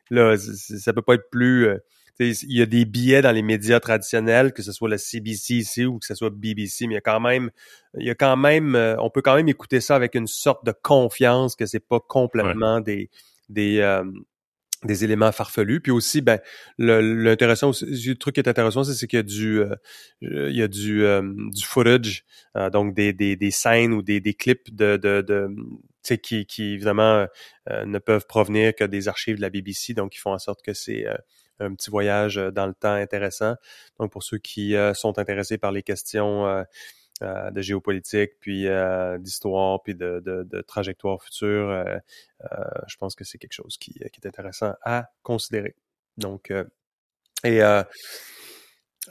là, ça peut pas être plus, euh, il y a des billets dans les médias traditionnels, que ce soit la CBC ici ou que ce soit BBC, mais il y a quand même, il y a quand même, euh, on peut quand même écouter ça avec une sorte de confiance que c'est pas complètement des, des, euh, des éléments farfelus. Puis aussi, ben, l'intéressant, le, truc qui est intéressant, c'est qu'il y a du, il y a du, du footage, donc des, des, des, scènes ou des, des clips de, de, de, qui, qui évidemment euh, ne peuvent provenir que des archives de la BBC, donc ils font en sorte que c'est euh, un petit voyage euh, dans le temps intéressant. Donc pour ceux qui sont intéressés par les questions de géopolitique, puis d'histoire, puis de, trajectoire future, je pense que c'est quelque chose qui, qui, est intéressant à considérer. Donc, et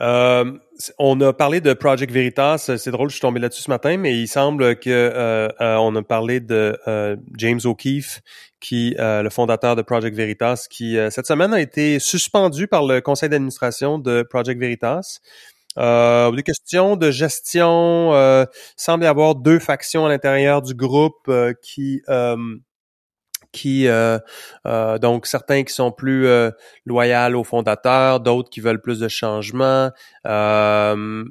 euh, on a parlé de Project Veritas. C'est drôle, je suis tombé là-dessus ce matin, mais il semble que euh, euh, on a parlé de James O'Keefe, qui le fondateur de Project Veritas, qui cette semaine a été suspendu par le conseil d'administration de Project Veritas. des questions de gestion. semble y avoir deux factions à l'intérieur du groupe qui qui euh, euh, donc certains qui sont plus euh, loyaux aux fondateurs, d'autres qui veulent plus de changements. Euh,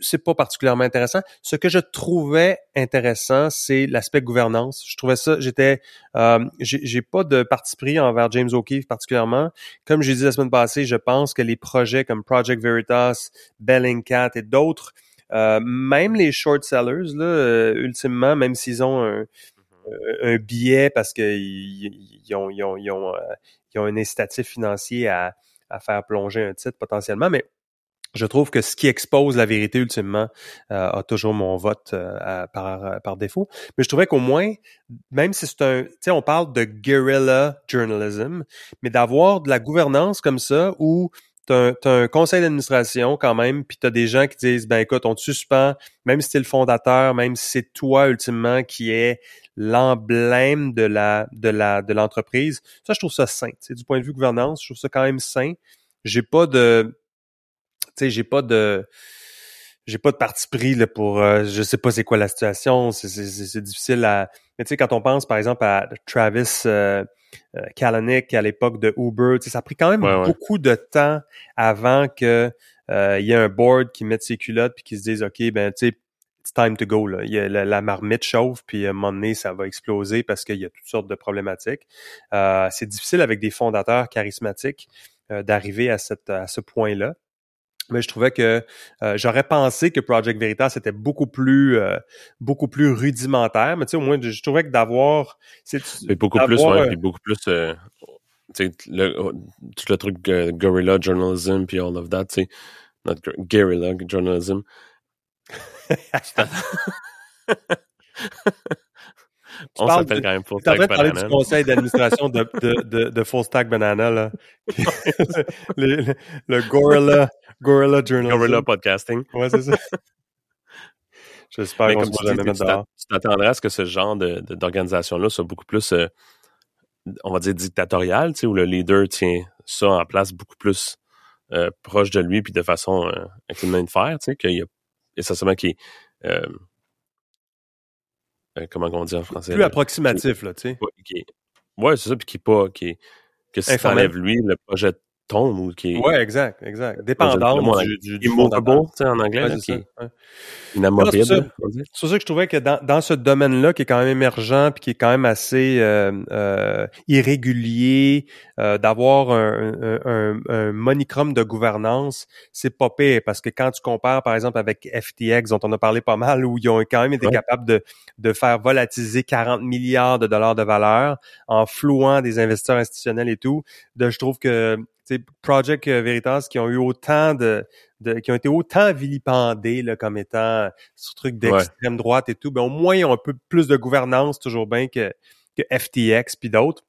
c'est pas particulièrement intéressant. Ce que je trouvais intéressant, c'est l'aspect gouvernance. Je trouvais ça, j'étais, euh, j'ai pas de parti pris envers James O'Keefe particulièrement. Comme j'ai dit la semaine passée, je pense que les projets comme Project Veritas, Bellingcat et d'autres euh, même les short sellers, là, ultimement, même s'ils ont un, un billet parce qu'ils ils ont, ils ont, ils ont, euh, ont un incitatif financier à, à faire plonger un titre potentiellement, mais je trouve que ce qui expose la vérité ultimement euh, a toujours mon vote euh, par, par défaut. Mais je trouvais qu'au moins, même si c'est un, tu sais, on parle de guerrilla journalism, mais d'avoir de la gouvernance comme ça où t'as un, un conseil d'administration quand même, puis t'as des gens qui disent, ben écoute, on te suspend, même si t'es le fondateur, même si c'est toi ultimement qui est l'emblème de la de la de l'entreprise. Ça, je trouve ça sain. C'est du point de vue gouvernance, je trouve ça quand même sain. J'ai pas de, tu sais, j'ai pas de j'ai pas de parti pris là, pour euh, je sais pas c'est quoi la situation c'est difficile à mais tu sais quand on pense par exemple à Travis euh, euh, Kalanick à l'époque de Uber. Ça a pris quand même beaucoup de temps avant que euh, il y ait un board qui mette ses culottes puis qui se dise OK, ben tu sais, it's time to go. Là. Il y a la, marmite chauffe, puis à un moment donné, ça va exploser parce qu'il y a toutes sortes de problématiques. Euh, c'est difficile avec des fondateurs charismatiques d'arriver à, cette, à ce point-là mais je trouvais que euh, j'aurais pensé que Project Veritas était beaucoup plus euh, beaucoup plus rudimentaire mais tu sais au moins je, trouvais que d'avoir
c'est beaucoup plus ouais, beaucoup plus euh, tu sais le, oh, tout le truc guerrilla journalism puis all of that tu sais guerrilla journalism On s'appelle quand même Full Stack
de parler du
Banana.
conseil d'administration de, de, de, de Full Stack Banana, là. le, le, le Gorilla, Gorilla Journalism.
Gorilla Podcasting.
Ouais, c'est ça. J'espère qu'on se jamais
tu
dehors.
t'a- tu t'attendrais à ce que ce genre d'organisation-là soit beaucoup plus, euh, on va dire, dictatorial, tu sais, où le leader tient ça en place beaucoup plus euh, proche de lui, puis de façon euh, avec une main de fer, tu sais, qu'il y a essentiellement qui est... euh, euh, comment on dit en français?
Plus
là?
approximatif, là, tu sais.
Est- ouais, c'est ça, puis qui est pas... Qui est- que si t'enlèves lui, le projet tombe ou qui est
Ouais, exact, exact.
le
Dépendant du, du, du
immovable, tu sais, en anglais,
Ouais, c'est ouais.
inamovible,
c'est pour ça que je trouvais que dans, dans ce domaine-là, qui est quand même émergent, puis qui est quand même assez euh, euh, irrégulier, euh, d'avoir un, un, un, un monicrum de gouvernance, c'est pas pire, parce que quand tu compares, par exemple, avec FTX, dont on a parlé pas mal, où ils ont quand même été
Ouais.
capables de, de faire volatiliser 40 milliards de dollars de valeur en flouant des investisseurs institutionnels et tout, de, je trouve que Project Veritas qui ont eu autant de, de qui ont été autant vilipendés là, comme étant ce truc d'extrême droite et tout, ben au moins ils ont un peu plus de gouvernance toujours bien que, que FTX puis d'autres.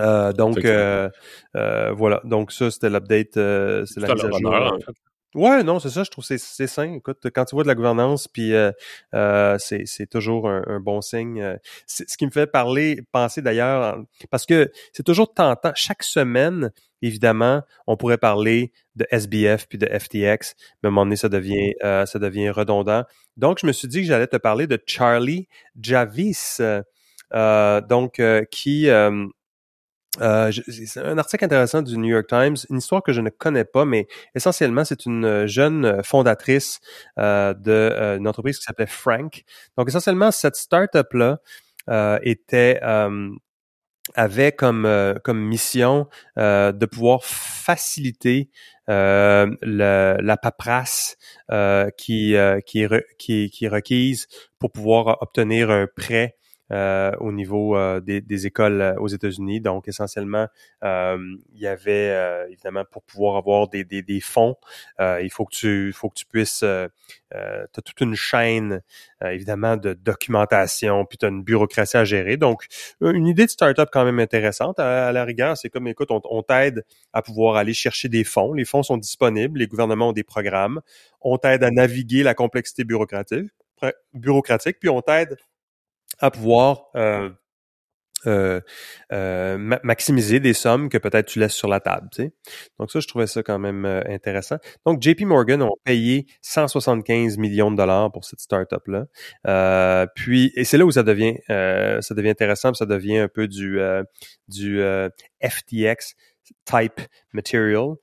Euh, donc euh, euh, voilà, donc ça c'était l'update, euh, c'est la mise à jour.
honneur, en fait.
Ouais, non, c'est ça, je trouve que c'est c'est sain. Écoute, quand tu vois de la gouvernance, puis euh, euh, c'est c'est toujours un, un bon signe. Euh, c'est- Ce qui me fait parler, penser d'ailleurs, parce que c'est toujours tentant. Chaque semaine, évidemment, on pourrait parler de SBF puis de FTX, mais à un moment donné, ça devient euh, ça devient redondant. Donc, je me suis dit que j'allais te parler de Charlie Javis, euh, euh, donc euh, qui euh, c'est un article intéressant du New York Times, une histoire que je ne connais pas, mais essentiellement, c'est une euh, jeune euh, fondatrice d'une entreprise qui s'appelait Frank. Donc, essentiellement, cette startup-là était avait comme euh, comme mission euh, de pouvoir faciliter euh, la paperasse qui qui qui qui est requise pour pouvoir obtenir un prêt au niveau euh, des, des écoles euh, aux États-Unis. Donc, essentiellement, euh, il y avait euh, évidemment pour pouvoir avoir des, des, des fonds, euh, il faut que tu, faut que tu puisses, euh, euh, tu as toute une chaîne euh, évidemment de documentation, puis tu as une bureaucratie à gérer. Donc, une idée de start-up quand même intéressante. À, à la rigueur, c'est comme, écoute, on, on t'aide à pouvoir aller chercher des fonds. Les fonds sont disponibles, les gouvernements ont des programmes. On t'aide à naviguer la complexité bureaucratique, bureaucratique puis on t'aide à pouvoir euh, euh, euh, ma- maximiser des sommes que peut-être tu laisses sur la table. Donc ça, je trouvais ça quand même euh, intéressant. Donc JP Morgan ont payé 175 millions de dollars pour cette startup-là. Euh, puis, et c'est là où ça devient ça devient intéressant, puis ça devient un peu du, du FTX type material,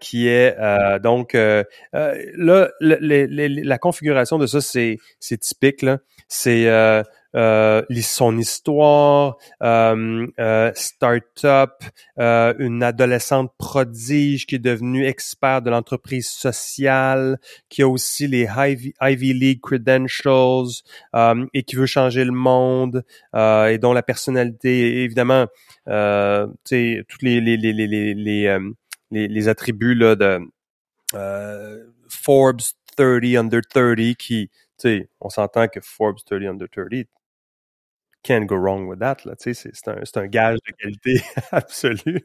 qui est donc là la configuration de ça c'est c'est typique là, c'est euh, son histoire, euh, euh, start-up, euh, une adolescente prodige qui est devenue expert de l'entreprise sociale, qui a aussi les Ivy, League credentials euh, et qui veut changer le monde et dont la personnalité, évidemment, euh, tous les les les les les les, les, attributs là de Forbes 30 under 30 qui, tu sais, on s'entend que Forbes 30 under 30 can't go wrong with that. Là, c'est, c'est, un, c'est un gage de qualité absolue.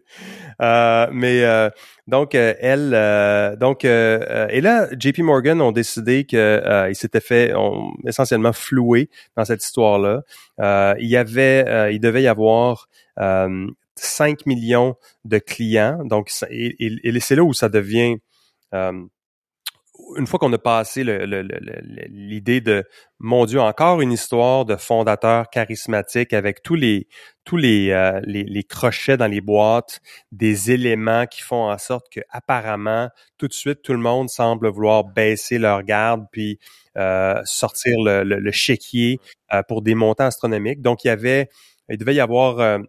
Euh, mais euh, donc euh, elle, euh, donc euh, euh, et là, JP Morgan ont décidé que ils s'étaient fait essentiellement floué dans cette histoire-là. Il y avait, il devait y avoir euh, 5 millions de clients. Donc, et, et- c'est là où ça devient une fois qu'on a passé l'idée de mon Dieu, encore une histoire de fondateur charismatique avec tous les tous les, euh, les, les crochets dans les boîtes, des éléments qui font en sorte que apparemment tout de suite tout le monde semble vouloir baisser leur garde puis euh, sortir le, le, chéquier euh, pour des montants astronomiques. Donc il y avait, il devait y avoir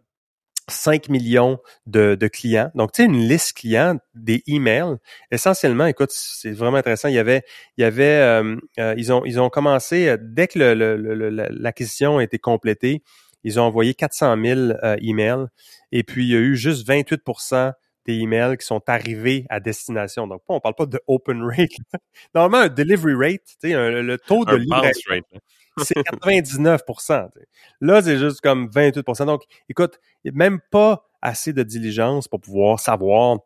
5 millions de, de clients. Donc, tu sais, une liste client, des emails. Essentiellement, écoute, c'est vraiment intéressant. Il y avait, il y avait, euh, euh, ils ont, ils ont commencé euh, dès que le- le- le- le- l'acquisition a été complétée, ils ont envoyé 400 000 euh, emails. Et puis, il y a eu juste 28% des emails qui sont arrivés à destination. Donc, on parle pas de open rate. Normalement, un delivery rate, tu sais, un- le taux de livraison. C'est 99% Là, c'est juste comme 28% Donc, écoute, même pas assez de diligence pour pouvoir savoir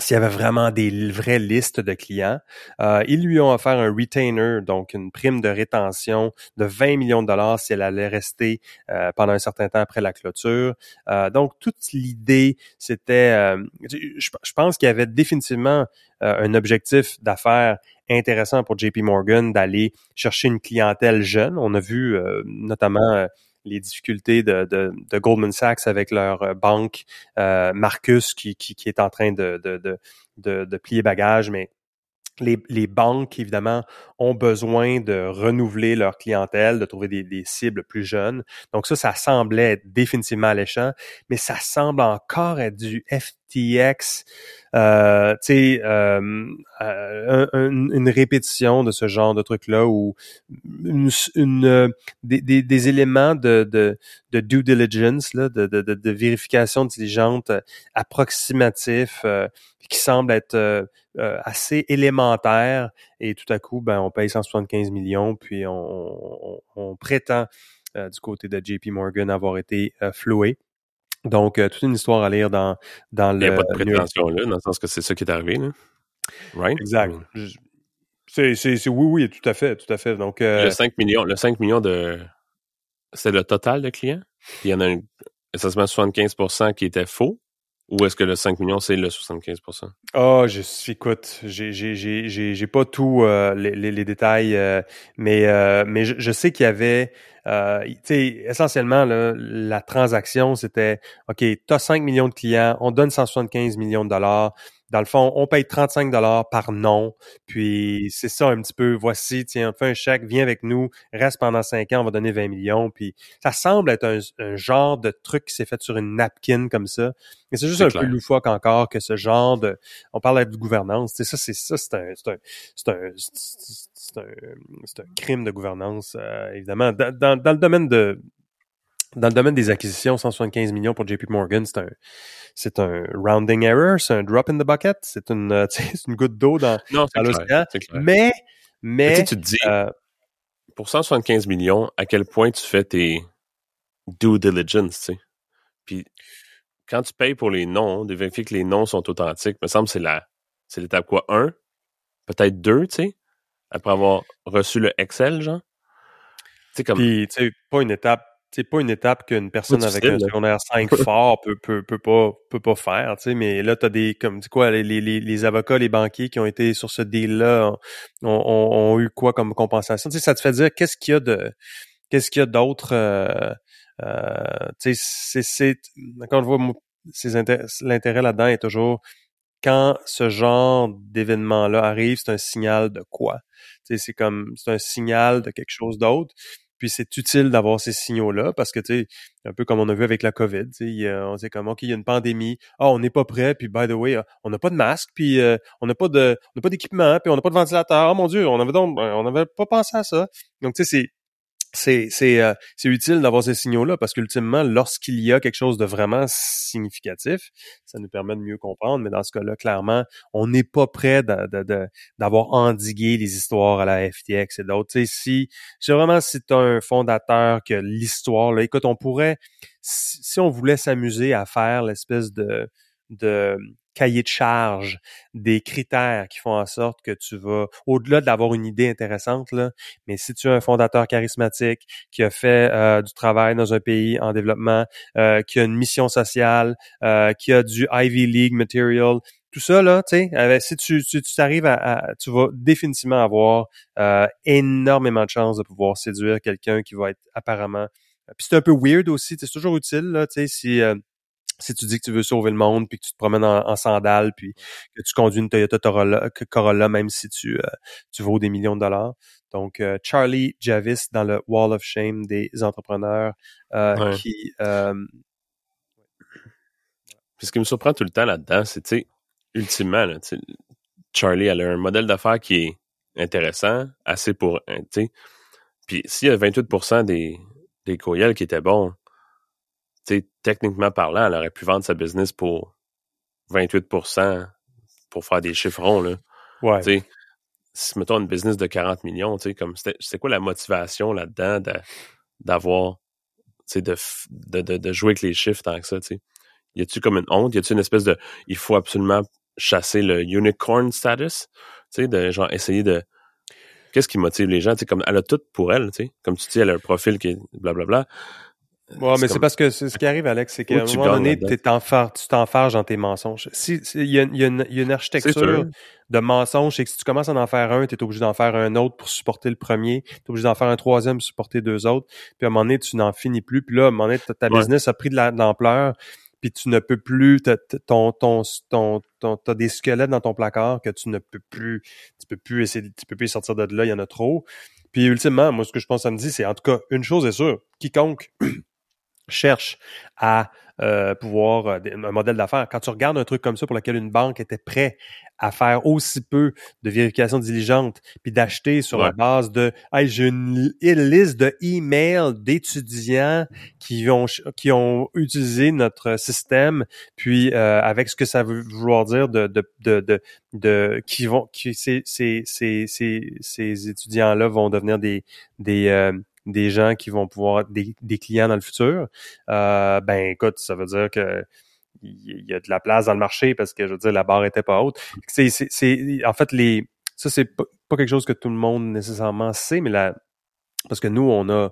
s'il y avait vraiment des vraies listes de clients. Euh, ils lui ont offert un retainer, donc une prime de rétention de 20 millions de dollars si elle allait rester euh, pendant un certain temps après la clôture. Euh, donc, toute l'idée, c'était, je, pense qu'il y avait définitivement un objectif d'affaires intéressant pour JP Morgan d'aller chercher une clientèle jeune. On a vu notamment les difficultés de, de, Goldman Sachs avec leur euh, banque euh, Marcus qui, qui, qui, est en train de, de, plier bagage, mais les, les, banques, évidemment, ont besoin de renouveler leur clientèle, de trouver des, des, cibles plus jeunes. Donc ça, ça semblait définitivement alléchant, mais ça semble encore être du FTX, euh, tu sais, euh, euh une répétition de ce genre de truc-là ou une, une des, des, des, éléments de, de, de due diligence, là, de, de, de, vérification diligente approximatif euh, qui semble être euh, assez élémentaire et tout à coup, ben, on paye 175 millions, puis on, on, prétend du côté de JP Morgan avoir été floué. Donc, toute une histoire à lire dans, dans le.
Il n'y a pas de prétention là, dans le sens que c'est ça qui est arrivé, là.
Right? Exact. C'est, c'est, oui, oui, tout à fait, tout à fait. Donc,
le 5 millions, le 5 millions de. C'est le total de clients? il y en a un, essentiellement 75% qui était faux. Ou est-ce que le 5 millions, c'est le 75
Ah, oh, je écoute, j'ai pas tous euh, les, les, détails, euh, mais euh, mais je, je sais qu'il y avait, tu sais, essentiellement là, la transaction, c'était, ok, tu as 5 millions de clients, on donne 175 millions de dollars, dans le fond, on paye 35 dollars par nom. Puis c'est ça un petit peu, voici, tiens, on fait un chèque, viens avec nous, reste pendant 5 ans, on va donner 20 millions. Puis ça semble être un, genre de truc qui s'est fait sur une napkin comme ça. Mais c'est juste un peu loufoque encore que ce genre de... On parle de gouvernance. Ça, c'est ça, c'est un... C'est un, c'est un, c'est un, c'est un crime de gouvernance, euh, évidemment. Dans, dans, le domaine de... Dans le domaine des acquisitions, 175 millions pour JP Morgan, c'est un c'est un rounding error, c'est un drop in the bucket, c'est une, euh, une goutte d'eau dans, l'océan. Mais, mais,
tu te dis, euh, pour 175 millions, à quel point tu fais tes due diligence, tu sais? Puis, quand tu payes pour les noms, de vérifier que les noms sont authentiques, me semble c'est la, c'est l'étape quoi, un, peut-être deux, tu sais, après avoir reçu le Excel, genre?
Tu comme. Puis, tu sais, pas une étape c'est pas une étape qu'une personne avec un secondaire 5 fort peut, peut, peut, pas, peut pas faire, tu sais, mais là, tu as des, comme, tu quoi, les, les, les, avocats, les banquiers qui ont été sur ce deal-là ont, ont, eu quoi comme compensation? Tu sais, ça te fait dire qu'est-ce qu'il y a de, qu'est-ce qu'il y a d'autre, euh, euh, tu sais, c'est, quand on voit, l'intérêt là-dedans est toujours, quand ce genre d'événement-là arrive, c'est un signal de quoi? Tu sais, c'est comme, c'est un signal de quelque chose d'autre. Puis c'est utile d'avoir ces signaux-là parce que, tu sais, un peu comme on a vu avec la COVID, tu sais, on sait comme, OK, il y a une pandémie. Ah, on n'est pas prêt. Puis, by the way, ah, on n'a pas de masque. Puis, euh, on n'a pas de, on n'a pas d'équipement. Puis, on n'a pas de ventilateur. Oh mon Dieu, on avait donc, on n'avait pas pensé à ça. Donc, tu sais, c'est, c'est c'est euh, c'est utile d'avoir ces signaux-là parce qu'ultimement, lorsqu'il y a quelque chose de vraiment significatif, ça nous permet de mieux comprendre. Mais dans ce cas-là, clairement, on n'est pas prêt d'avoir endigué les histoires à la FTX et d'autres. Tu si, si vraiment c'est un fondateur que l'histoire, là, écoute, on pourrait, si on voulait s'amuser à faire l'espèce de de cahier de charge, des critères qui font en sorte que tu vas, au-delà d'avoir une idée intéressante, là, mais si tu es un fondateur charismatique qui a fait euh, du travail dans un pays en développement, euh, qui a une mission sociale, euh, qui a du Ivy League material, tout ça, là, tu sais, si tu, tu, tu arrives à, tu vas définitivement avoir énormément de chances de pouvoir séduire quelqu'un qui va être apparemment. Puis c'est un peu weird aussi, c'est toujours utile, là, tu sais, si si tu dis que tu veux sauver le monde, puis que tu te promènes en, sandales, puis que tu conduis une Toyota Corolla, même si tu, euh, tu vaux des millions de dollars. Donc, euh, Charlie Javis dans le Wall of Shame des entrepreneurs euh, qui...
Puis ce qui me surprend tout le temps là-dedans, c'est, tu sais, ultimement, là, Charlie, elle a un modèle d'affaires qui est intéressant, assez pour, tu sais, puis s'il y a 28 des, des courriels qui étaient bons, techniquement parlant, elle aurait pu vendre sa business pour 28% pour faire des chiffrons. Là.
Ouais.
si mettons une business de 40 millions, tu sais, comme c'est quoi la motivation là-dedans d'avoir, tu sais, de, de, de, jouer avec les chiffres tant que ça, tu sais. Y a-tu comme une honte? Y a-tu une espèce de, il faut absolument chasser le unicorn status? Tu sais, de genre essayer de, qu'est-ce qui motive les gens? Tu sais, comme, elle a tout pour elle, tu sais. Comme tu dis, elle a un profil qui est blablabla.
Ouais, mais c'est parce que ce qui arrive, Alex, c'est qu'à un moment donné, tu t'enfarges dans tes mensonges. Si, il y, a, y, a une architecture de mensonges, c'est que si tu commences à en faire un, tu es obligé d'en faire un autre pour supporter le premier, tu es obligé d'en faire un troisième pour supporter deux autres, puis à un moment donné, tu n'en finis plus, puis là, à un moment donné, ta business a pris de l'ampleur, puis tu ne peux plus, ton, ton, ton, ton, t'as des squelettes dans ton placard que tu ne peux plus, tu peux plus essayer, tu peux plus sortir de là, il y en a trop. Puis ultimement, moi, ce que je pense me dit, c'est en tout cas, une chose est sûre, quiconque cherche à euh, pouvoir euh, un modèle d'affaires. Quand tu regardes un truc comme ça pour lequel une banque était prête à faire aussi peu de vérification diligente, puis d'acheter sur la base de hey, j'ai une, liste de emails d'étudiants qui ont qui ont utilisé notre système, puis euh, avec ce que ça veut vouloir dire de de de de, de qui vont qui ces ces ces ces, étudiants là vont devenir des des des gens qui vont pouvoir des, des clients dans le futur, euh, ben écoute, ça veut dire que il y a de la place dans le marché parce que je veux dire la barre était pas haute. C'est en fait les ça c'est pas quelque chose que tout le monde nécessairement sait, mais la parce que nous, on a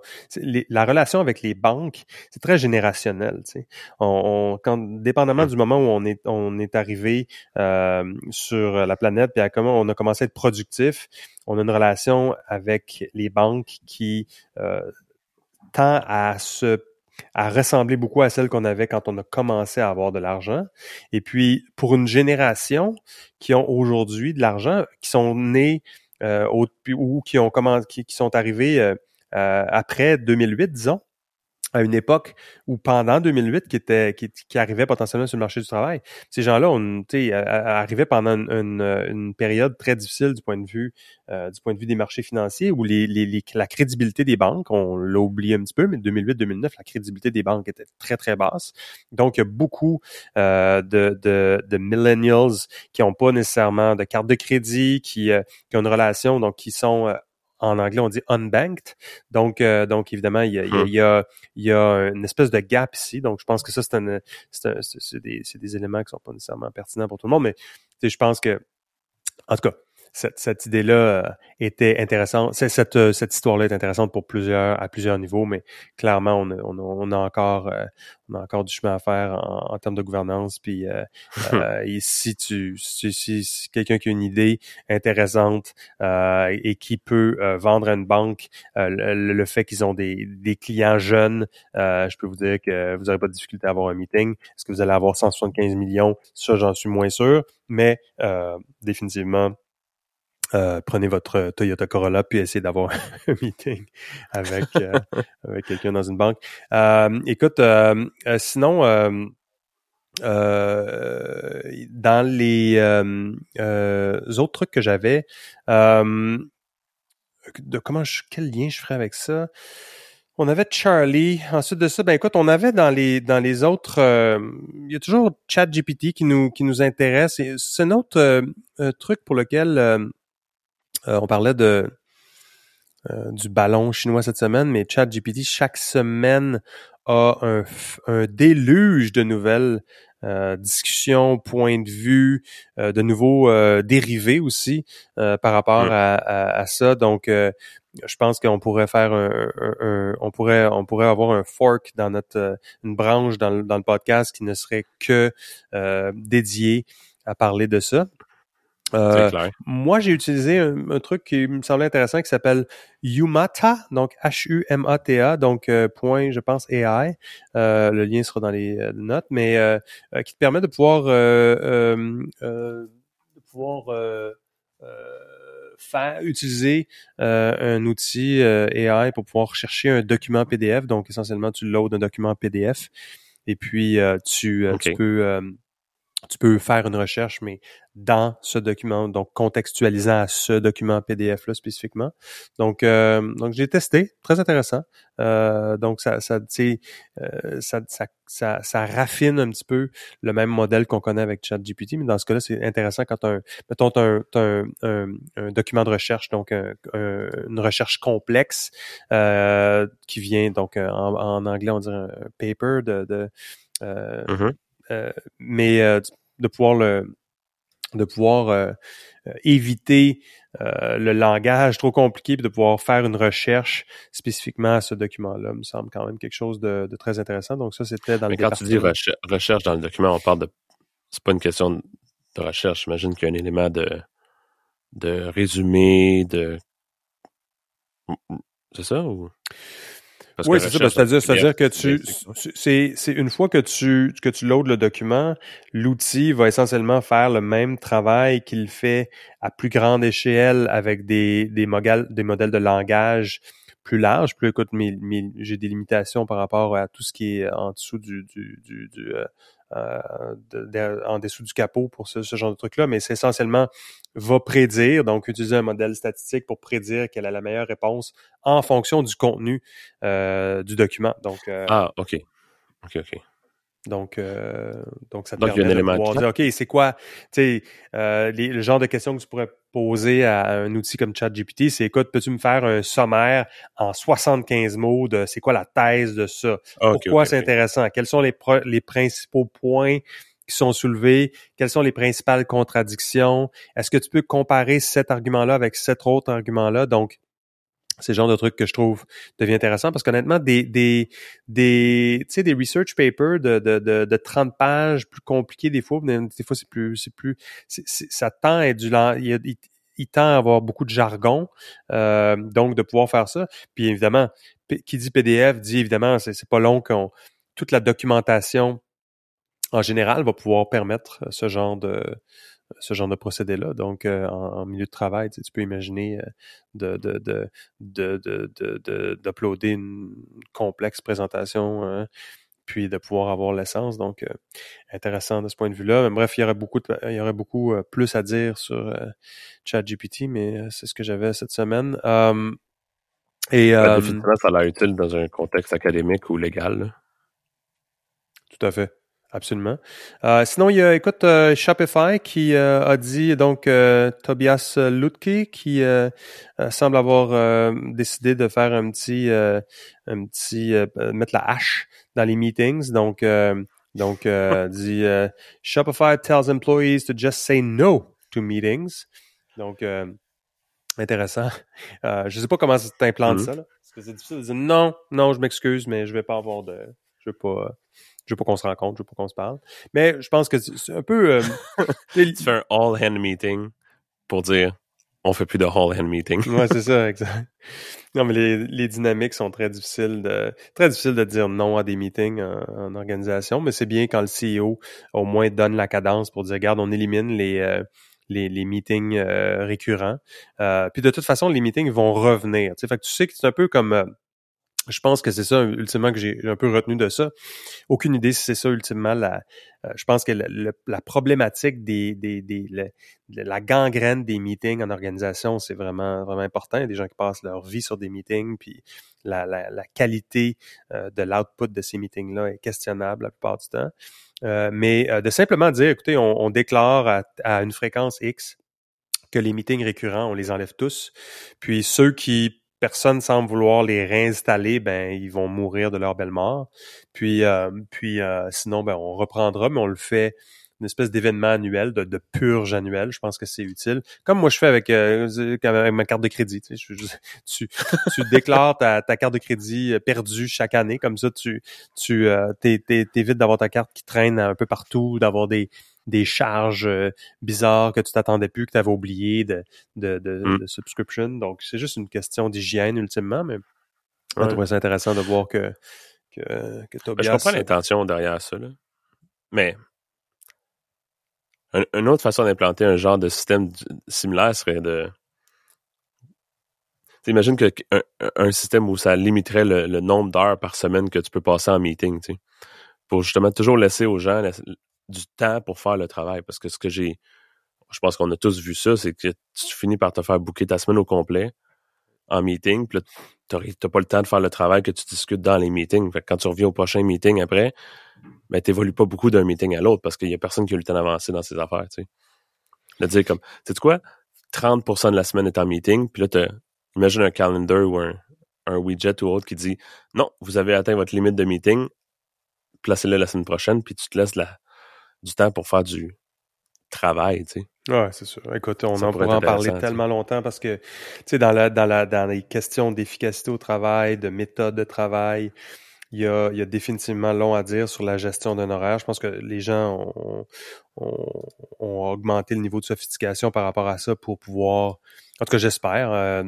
la relation avec les banques, c'est très générationnel. Tu sais. on, quand, dépendamment du moment où on est, on est arrivé euh, sur la planète, puis à comment on a commencé à être productif, on a une relation avec les banques qui euh, tend à se à ressembler beaucoup à celle qu'on avait quand on a commencé à avoir de l'argent. Et puis, pour une génération qui ont aujourd'hui de l'argent, qui sont nés ou qui ont commencé, qui, qui sont arrivés euh, euh, après 2008, disons, à une époque où pendant 2008 qui était qui, qui arrivait potentiellement sur le marché du travail ces gens-là on arrivaient pendant une, une, période très difficile du point de vue euh, du point de vue des marchés financiers où les, les, la crédibilité des banques on l'a oublié un petit peu mais 2008-2009 la crédibilité des banques était très très basse. Donc il y a beaucoup euh, de, de, de millennials qui ont pas nécessairement de carte de crédit qui, euh, qui ont une relation donc qui sont euh, en anglais, on dit unbanked. Donc, euh, donc évidemment, il y, a, il, y a, il y, a, une espèce de gap ici. Donc, je pense que ça, c'est, des, des éléments qui sont pas nécessairement pertinents pour tout le monde. Mais je pense que, en tout cas, cette, cette idée-là euh, était intéressante. Cette, euh, cette histoire-là est intéressante pour plusieurs, à plusieurs niveaux, mais clairement, on a, on a, on a encore, euh, on a encore du chemin à faire en, en termes de gouvernance. Puis, euh, et si tu, si, si, quelqu'un qui a une idée intéressante et qui peut vendre à une banque le, le, fait qu'ils ont des, des clients jeunes, je peux vous dire que vous n'aurez pas de difficulté à avoir un meeting. Est-ce que vous allez avoir 175 millions? Ça, j'en suis moins sûr, mais définitivement euh, prenez votre Toyota Corolla puis essayez d'avoir un meeting avec, euh, avec quelqu'un dans une banque. Euh, écoute, sinon, dans les autres trucs que j'avais, de comment je, quel lien je ferais avec ça? On avait Charlie. Ensuite de ça, ben écoute, on avait dans les dans les autres, il y a toujours ChatGPT qui nous qui nous intéresse. C'est un autre truc pour lequel euh, on parlait de euh, du ballon chinois cette semaine, mais ChatGPT, chaque semaine, a un, un déluge de nouvelles euh, discussions, points de vue, de nouveaux dérivés aussi par rapport à, à, ça. Donc, je pense qu'on pourrait faire un, on pourrait on pourrait avoir un fork dans notre une branche dans le, dans le podcast qui ne serait que dédié à parler de ça. Euh, moi, j'ai utilisé un, truc qui me semblait intéressant qui s'appelle Umata, donc H-U-M-A-T-A, donc euh, point, je pense, AI. Euh, le lien sera dans les notes, mais qui te permet de pouvoir, de pouvoir faire utiliser un outil AI pour pouvoir chercher un document PDF. Donc, essentiellement, tu loads un document PDF et puis tu, tu peux tu peux faire une recherche, mais dans ce document, donc contextualisant à ce document PDF-là spécifiquement. Donc, euh, donc j'ai testé, très intéressant. Euh, donc, ça, ça, euh, ça, ça, ça, ça, raffine un petit peu le même modèle qu'on connaît avec ChatGPT, mais dans ce cas-là, c'est intéressant quand un, mettons, un, un, un, document de recherche, donc une recherche complexe euh, qui vient, donc en, en, anglais, on dirait un paper de... de euh, mm-hmm. Euh, mais euh, de pouvoir le de pouvoir euh, éviter le langage trop compliqué puis de pouvoir faire une recherche spécifiquement à ce document-là me semble quand même quelque chose de, très intéressant. Donc ça, c'était dans
Mais quand tu dis recherche dans le document, on parle de c'est pas une question de recherche. J'imagine qu'il y a un élément de de résumé, de c'est ça ou?
Oui, c'est ça. C'est-à-dire, c'est-à-dire que tu, c'est, c'est une fois que tu, que tu loads le document, l'outil va essentiellement faire le même travail qu'il fait à plus grande échelle avec des, des modèles, des modèles de langage plus larges. Plus écoute, mes, j'ai des limitations par rapport à tout ce qui est en dessous du, du, du, du euh, euh, en dessous du capot pour ce, genre de truc-là, mais c'est essentiellement va prédire, donc utiliser un modèle statistique pour prédire quelle est la meilleure réponse en fonction du contenu euh, du document. Donc,
euh, ah, OK. OK, OK.
Donc, euh, donc ça te permet de pouvoir dire, OK, c'est quoi, tu sais, euh, le genre de questions que tu pourrais poser à un outil comme ChatGPT, c'est écoute, peux-tu me faire un sommaire en 75 mots de c'est quoi la thèse de ça? Pourquoi c'est intéressant? Quels sont les, les principaux points qui sont soulevés? Quelles sont les principales contradictions? Est-ce que tu peux comparer cet argument-là avec cet autre argument-là? Donc, c'est le genre de truc que je trouve devient intéressant parce qu'honnêtement, des, des, des, des research papers de, de, de, de 30 pages plus compliqués des fois, des fois c'est plus, c'est plus, ça tend à être du, il, il, tend à avoir beaucoup de jargon, euh, donc de pouvoir faire ça. Puis évidemment, qui dit PDF dit évidemment, c'est pas long qu'on, toute la documentation en général va pouvoir permettre ce genre de, ce genre de procédé-là. Donc, euh, en, milieu de travail, tu, peux imaginer euh, de, de, d'uploader une complexe présentation, hein, puis de pouvoir avoir l'essence. Donc, euh, intéressant de ce point de vue-là. bref, il y aurait beaucoup, il y aurait beaucoup plus à dire sur ChatGPT, mais c'est ce que j'avais cette semaine.
et, ben, définitivement, ça a l'air utile dans un contexte académique ou légal.
Tout à fait. Absolument. Euh, sinon, il y a, écoute, euh, Shopify qui euh, a dit, donc, Tobias Lutke, qui semble avoir décidé de faire un petit, un petit, mettre la hache dans les meetings. Donc, donc, dit, Shopify tells employees to just say no to meetings. Donc, intéressant. je sais pas comment tu implantes mm-hmm. ça, là. Parce que c'est difficile de dire non, non, je m'excuse, mais je vais pas avoir de, je vais pas, je veux pas qu'on se rencontre, je veux pas qu'on se parle. Mais je pense que c'est un peu. Euh,
tu fais un all-hand meeting pour dire on fait plus de all-hand meeting.
ouais, c'est ça, exact. Non, mais les, les, dynamiques sont très difficiles de très difficiles de dire non à des meetings en, organisation, mais c'est bien quand le CEO au moins donne la cadence pour dire regarde, on élimine les euh, les, les, meetings euh, récurrents. puis de toute façon, les meetings vont revenir. Fait que tu sais que c'est un peu comme je pense que c'est ça ultimement que j'ai un peu retenu de ça. Aucune idée si c'est ça ultimement la. Euh, je pense que la problématique des, des, des la gangrène des meetings en organisation, c'est vraiment vraiment important. Des gens qui passent leur vie sur des meetings, puis la, la, la qualité euh, de l'output de ces meetings-là est questionnable la plupart du temps. Euh, mais de simplement dire, écoutez, on, on déclare à, à une fréquence X que les meetings récurrents, on les enlève tous. Puis ceux qui personne semble vouloir les réinstaller, ben ils vont mourir de leur belle mort. Puis, euh, puis euh, sinon, ben on reprendra, mais on le fait une espèce d'événement annuel, de, purge annuelle. Je pense que c'est utile. Comme moi, je fais avec, euh, avec ma carte de crédit. Tu, tu, tu déclares ta, ta, carte de crédit perdue chaque année. Comme ça, tu, tu t'évites d'avoir ta carte qui traîne un peu partout, d'avoir des, des charges euh, bizarres que tu t'attendais plus, que tu avais oublié de, de, de, mm. subscription. Donc, c'est juste une question d'hygiène ultimement, mais je trouve ça intéressant de voir que, que, que
ben. Je comprends l'intention derrière ça, là. mais une autre façon d'implanter un genre de système similaire serait de... Imagine que un, système où ça limiterait le, le nombre d'heures par semaine que tu peux passer en meeting, tu sais, pour justement toujours laisser aux gens du temps pour faire le travail. Parce que ce que j'ai, je pense qu'on a tous vu ça, c'est que tu finis par te faire bouquer ta semaine au complet en meeting, puis là, t'as pas le temps de faire le travail que tu discutes dans les meetings. Fait que quand tu reviens au prochain meeting après, ben, t'évolues pas beaucoup d'un meeting à l'autre parce qu'il y a personne qui a eu le temps d'avancer dans ses affaires, tu sais. De dire comme, tu sais quoi? 30% de la semaine est en meeting, puis là, imagine un calendar ou un, un widget ou autre qui dit, non, vous avez atteint votre limite de meeting, placez-le la semaine prochaine, puis tu te laisses la, du temps pour faire du travail, tu sais.
Ouais, c'est sûr. Écoute, on en pourrait en parler tellement longtemps parce que, tu sais, dans la, dans la, dans les questions d'efficacité au travail, de méthode de travail, il y, a, il y a définitivement long à dire sur la gestion d'un horaire. Je pense que les gens ont, ont, ont, augmenté le niveau de sophistication par rapport à ça pour pouvoir, en tout cas j'espère, euh,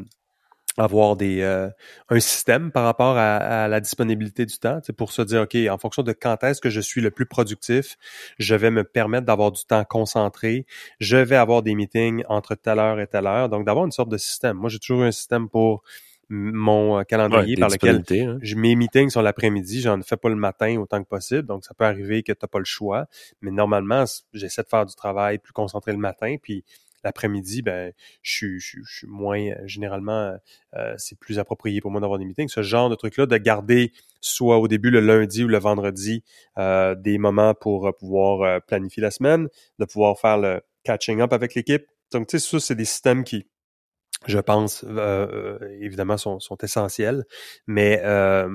avoir des euh, un système par rapport à, la disponibilité du temps, pour se dire ok, en fonction de quand est-ce que je suis le plus productif, je vais me permettre d'avoir du temps concentré, je vais avoir des meetings entre telle heure et telle heure, donc d'avoir une sorte de système. Moi, j'ai toujours eu un système pour mon euh, calendrier par lequel hein. mes meetings sont l'après-midi, j'en fais pas le matin autant que possible, donc ça peut arriver que tu n'as pas le choix, mais normalement, j'essaie de faire du travail plus concentré le matin, puis l'après-midi, ben, je suis, moins, euh, généralement, euh, euh, c'est plus approprié pour moi d'avoir des meetings. Ce genre de truc-là, de garder soit au début le lundi ou le vendredi des moments pour pouvoir planifier la semaine, de pouvoir faire le catching up avec l'équipe. Donc, tu sais, ça, c'est des systèmes qui, je pense, euh, évidemment, sont, sont, essentiels. Mais euh,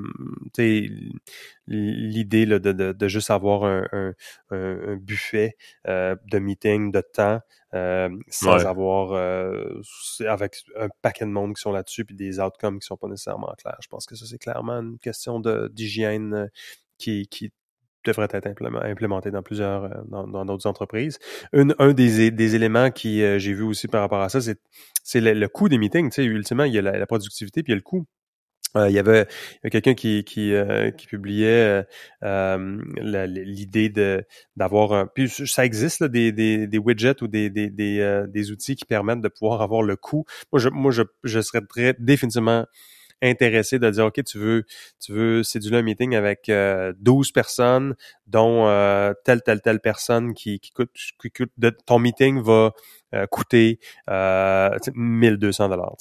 l'idée de, de, de, juste avoir un, un, un buffet euh, de meeting, de temps, euh, sans avoir euh, avec un paquet de monde qui sont là-dessus, puis des outcomes qui sont pas nécessairement clairs. Je pense que ça, c'est clairement une question d'hygiène qui, qui devrait être implémenté dans plusieurs, euh, dans d'autres entreprises. un des, des éléments qui euh, j'ai vu aussi par rapport à ça, c'est, c'est le, coût des meetings. Tu sais, ultimement, il y a la, productivité puis le coût. Euh, il y avait, quelqu'un qui qui, qui publiait l'idée de d'avoir un puis ça existe là, des, des, des widgets ou des des, des, des outils qui permettent de pouvoir avoir le coût. Moi je moi je, je serais très définitivement intéressé de dire OK, tu veux tu veux céduler un meeting avec euh, 12 personnes, dont euh, telle, telle, telle personne qui, qui coûte, qui coûte de, ton meeting va euh, coûter euh, 1200 dollars.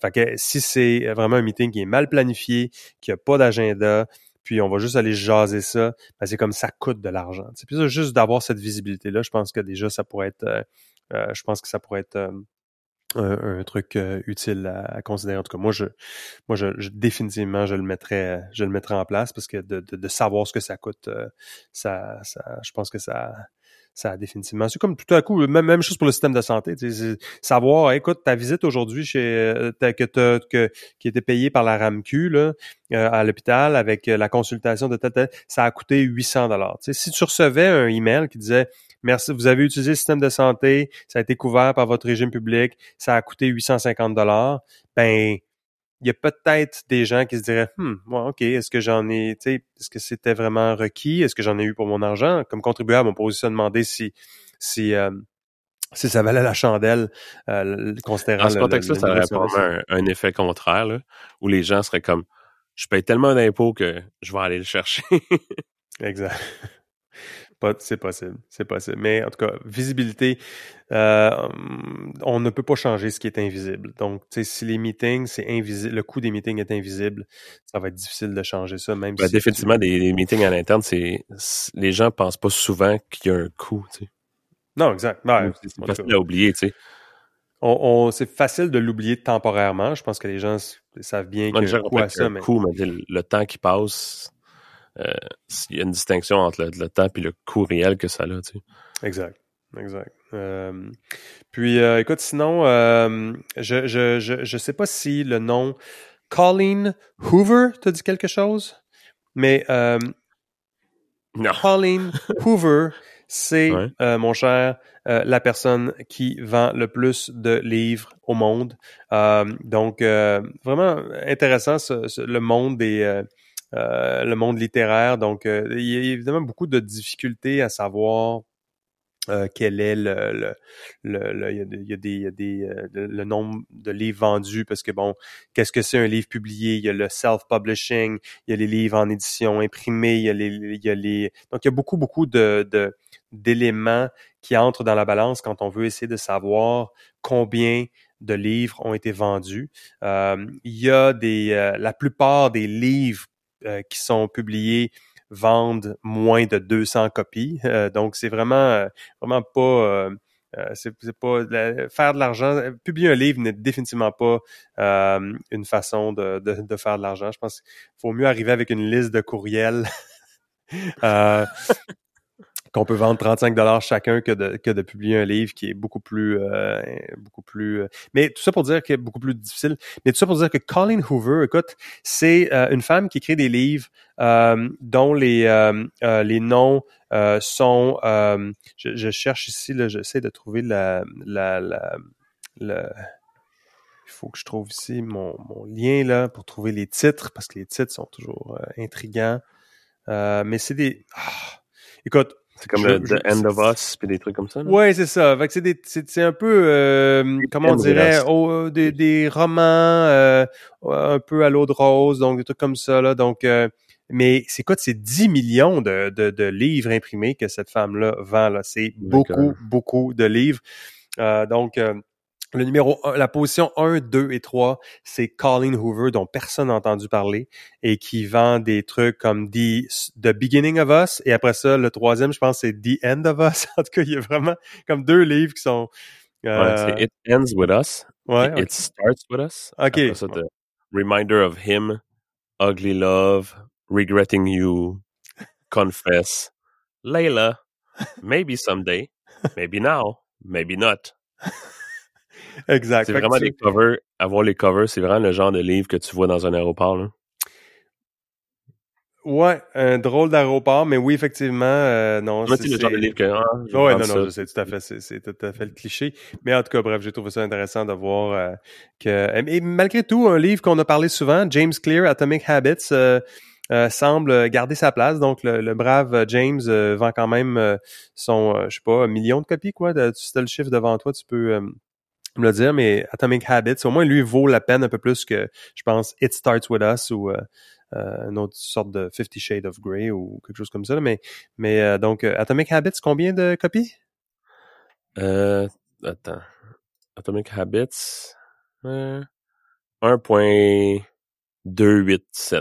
Fait que si c'est vraiment un meeting qui est mal planifié, qui a pas d'agenda, puis on va juste aller jaser ça, ben c'est comme ça coûte de l'argent. Puis juste d'avoir cette visibilité-là, je pense que déjà ça pourrait être euh, euh, je pense que ça pourrait être un, truc euh, utile à, considérer. En tout cas, moi, je, moi, je, définitivement, je le mettrais, je le mettrais en place parce que de, de, savoir ce que ça coûte, euh, ça, ça, je pense que ça, ça a définitivement. C'est comme tout à coup, même, même chose pour le système de santé. Savoir, écoute, ta visite aujourd'hui chez euh, que, que qui était payée par la RAMQ là, à l'hôpital avec la consultation de tel, ça a coûté 800 dollars. Si tu recevais un email qui disait Merci, vous avez utilisé le système de santé, ça a été couvert par votre régime public, ça a coûté 850 dollars. Ben, il y a peut-être des gens qui se diraient, hmm, ok, est-ce que j'en ai, tu sais, est-ce que c'était vraiment requis, est-ce que j'en ai eu pour mon argent? Comme contribuable, on peut aussi se demander si, si euh, si ça valait la chandelle, euh, considérant
Dans ce contexte-là, ça aurait un, un, effet contraire, là, où les gens seraient comme, je paye tellement d'impôts que je vais aller le chercher.
exact c'est possible, c'est possible. Mais en tout cas, visibilité, euh, on ne peut pas changer ce qui est invisible. Donc, si les meetings, c'est invisible, le coût des meetings est invisible, ça va être difficile de changer ça, même
ben,
si
Définitivement, des, meetings à l'interne, c'est les gens pensent pas souvent qu'il y a un coût.
Non, exact.
c'est facile à oublier, tu sais.
On, c'est facile de l'oublier temporairement. Je pense que les gens savent bien qu'il y a un coût à ça. Mais...
Le temps qui passe, il y a une distinction entre le, temps et le coût réel que ça a. Tu sais.
Exact. Exact. Euh, puis, euh, écoute, sinon, euh, je, je, je, je sais pas si le nom Colleen Hoover te dit quelque chose, mais euh,
non.
Colleen Hoover, c'est, mon cher, la personne qui vend le plus de livres au monde. donc, vraiment intéressant le monde des euh, le monde littéraire. Donc, euh, il y a évidemment beaucoup de difficultés à savoir euh, quel est le le, le, il y a y a des, y a des, euh, le nombre de livres vendus parce que bon qu'est-ce que c'est un livre publié il y a le self publishing il y a les livres en édition imprimée il y a les il y a les donc il y a beaucoup beaucoup de de- d'éléments qui entrent dans la balance quand on veut essayer de savoir combien de livres ont été vendus Euh, il y a des euh, la plupart des livres euh, qui sont publiés vendent moins de 200 copies. Euh, donc, c'est vraiment, euh, vraiment pas... euh, c'est pas faire de l'argent. Publier un livre n'est définitivement pas une façon de, de, de faire de l'argent. Je pense qu'il faut mieux arriver avec une liste de courriels euh, qu'on peut vendre 35 dollars chacun que de, publier un livre qui est beaucoup plus euh, beaucoup plus euh, mais tout ça pour dire que beaucoup plus difficile. Mais tout ça pour dire que Colleen Hoover écoute c'est euh, une femme qui écrit des livres dont les les noms sont je, cherche ici j'essaie de trouver la la il faut que je trouve ici mon, mon lien là pour trouver les titres parce que les titres sont toujours intrigants. Mais c'est des ah, écoute
C'est comme
Je-
le
je-
The End of Us, puis des trucs comme ça. là.
Ouais, c'est ça. Fait que c'est des, c'est, c'est un peu, euh, comment on dirait, oh, des, des romans euh, un peu à l'eau de rose, donc des trucs comme ça là. Donc, euh, mais c'est quoi, c'est 10 millions de, de, de livres imprimés que cette femme-là vend là. C'est beaucoup, beaucoup de livres. Euh, donc, euh, le numéro 1, la position 1, 2 et 3, c'est Colleen Hoover, dont personne n'a entendu parler, et qui vend des trucs comme The, The Beginning of Us, et après ça, le troisième, je pense, c'est The End of Us. En tout cas, il y a vraiment comme deux livres qui sont...
Ouais,
euh,
c'est It Ends With Us.
ouais,
puis It Starts With Us.
Ok.
Après ça, Reminder of Him, Ugly Love, Regretting You, Confess, Layla, Maybe Someday, Maybe Now, Maybe Not.
Exact.
C'est vraiment les covers. Avoir les covers, c'est vraiment le genre de livre que tu vois dans un aéroport. Là.
Ouais, un drôle d'aéroport, mais oui, effectivement, euh, non. C'est-
le genre de livre que. je vais
Ouais, non, non,
ça.
je sais, tout à fait, c'est, tout à fait le cliché. Mais en tout cas, bref, j'ai trouvé ça intéressant de voir euh, que... Et malgré tout, un livre qu'on a parlé souvent, James Clear, Atomic Habits, euh, euh, semble garder sa place. Donc, le, le brave James euh, vend quand même euh, son, euh, je sais pas, un million de copies, quoi. T'as le chiffre devant toi, tu peux me le dire, mais Atomic Habits, au moins, lui, vaut la peine un peu plus que, je pense, It Starts With Us ou... euh, euh, une autre sorte de Fifty Shades of Grey ou quelque chose comme ça. là. Mais, mais euh, donc, Atomic Habits, combien de copies?
Euh, attends. Atomic Habits. Euh, 1.287.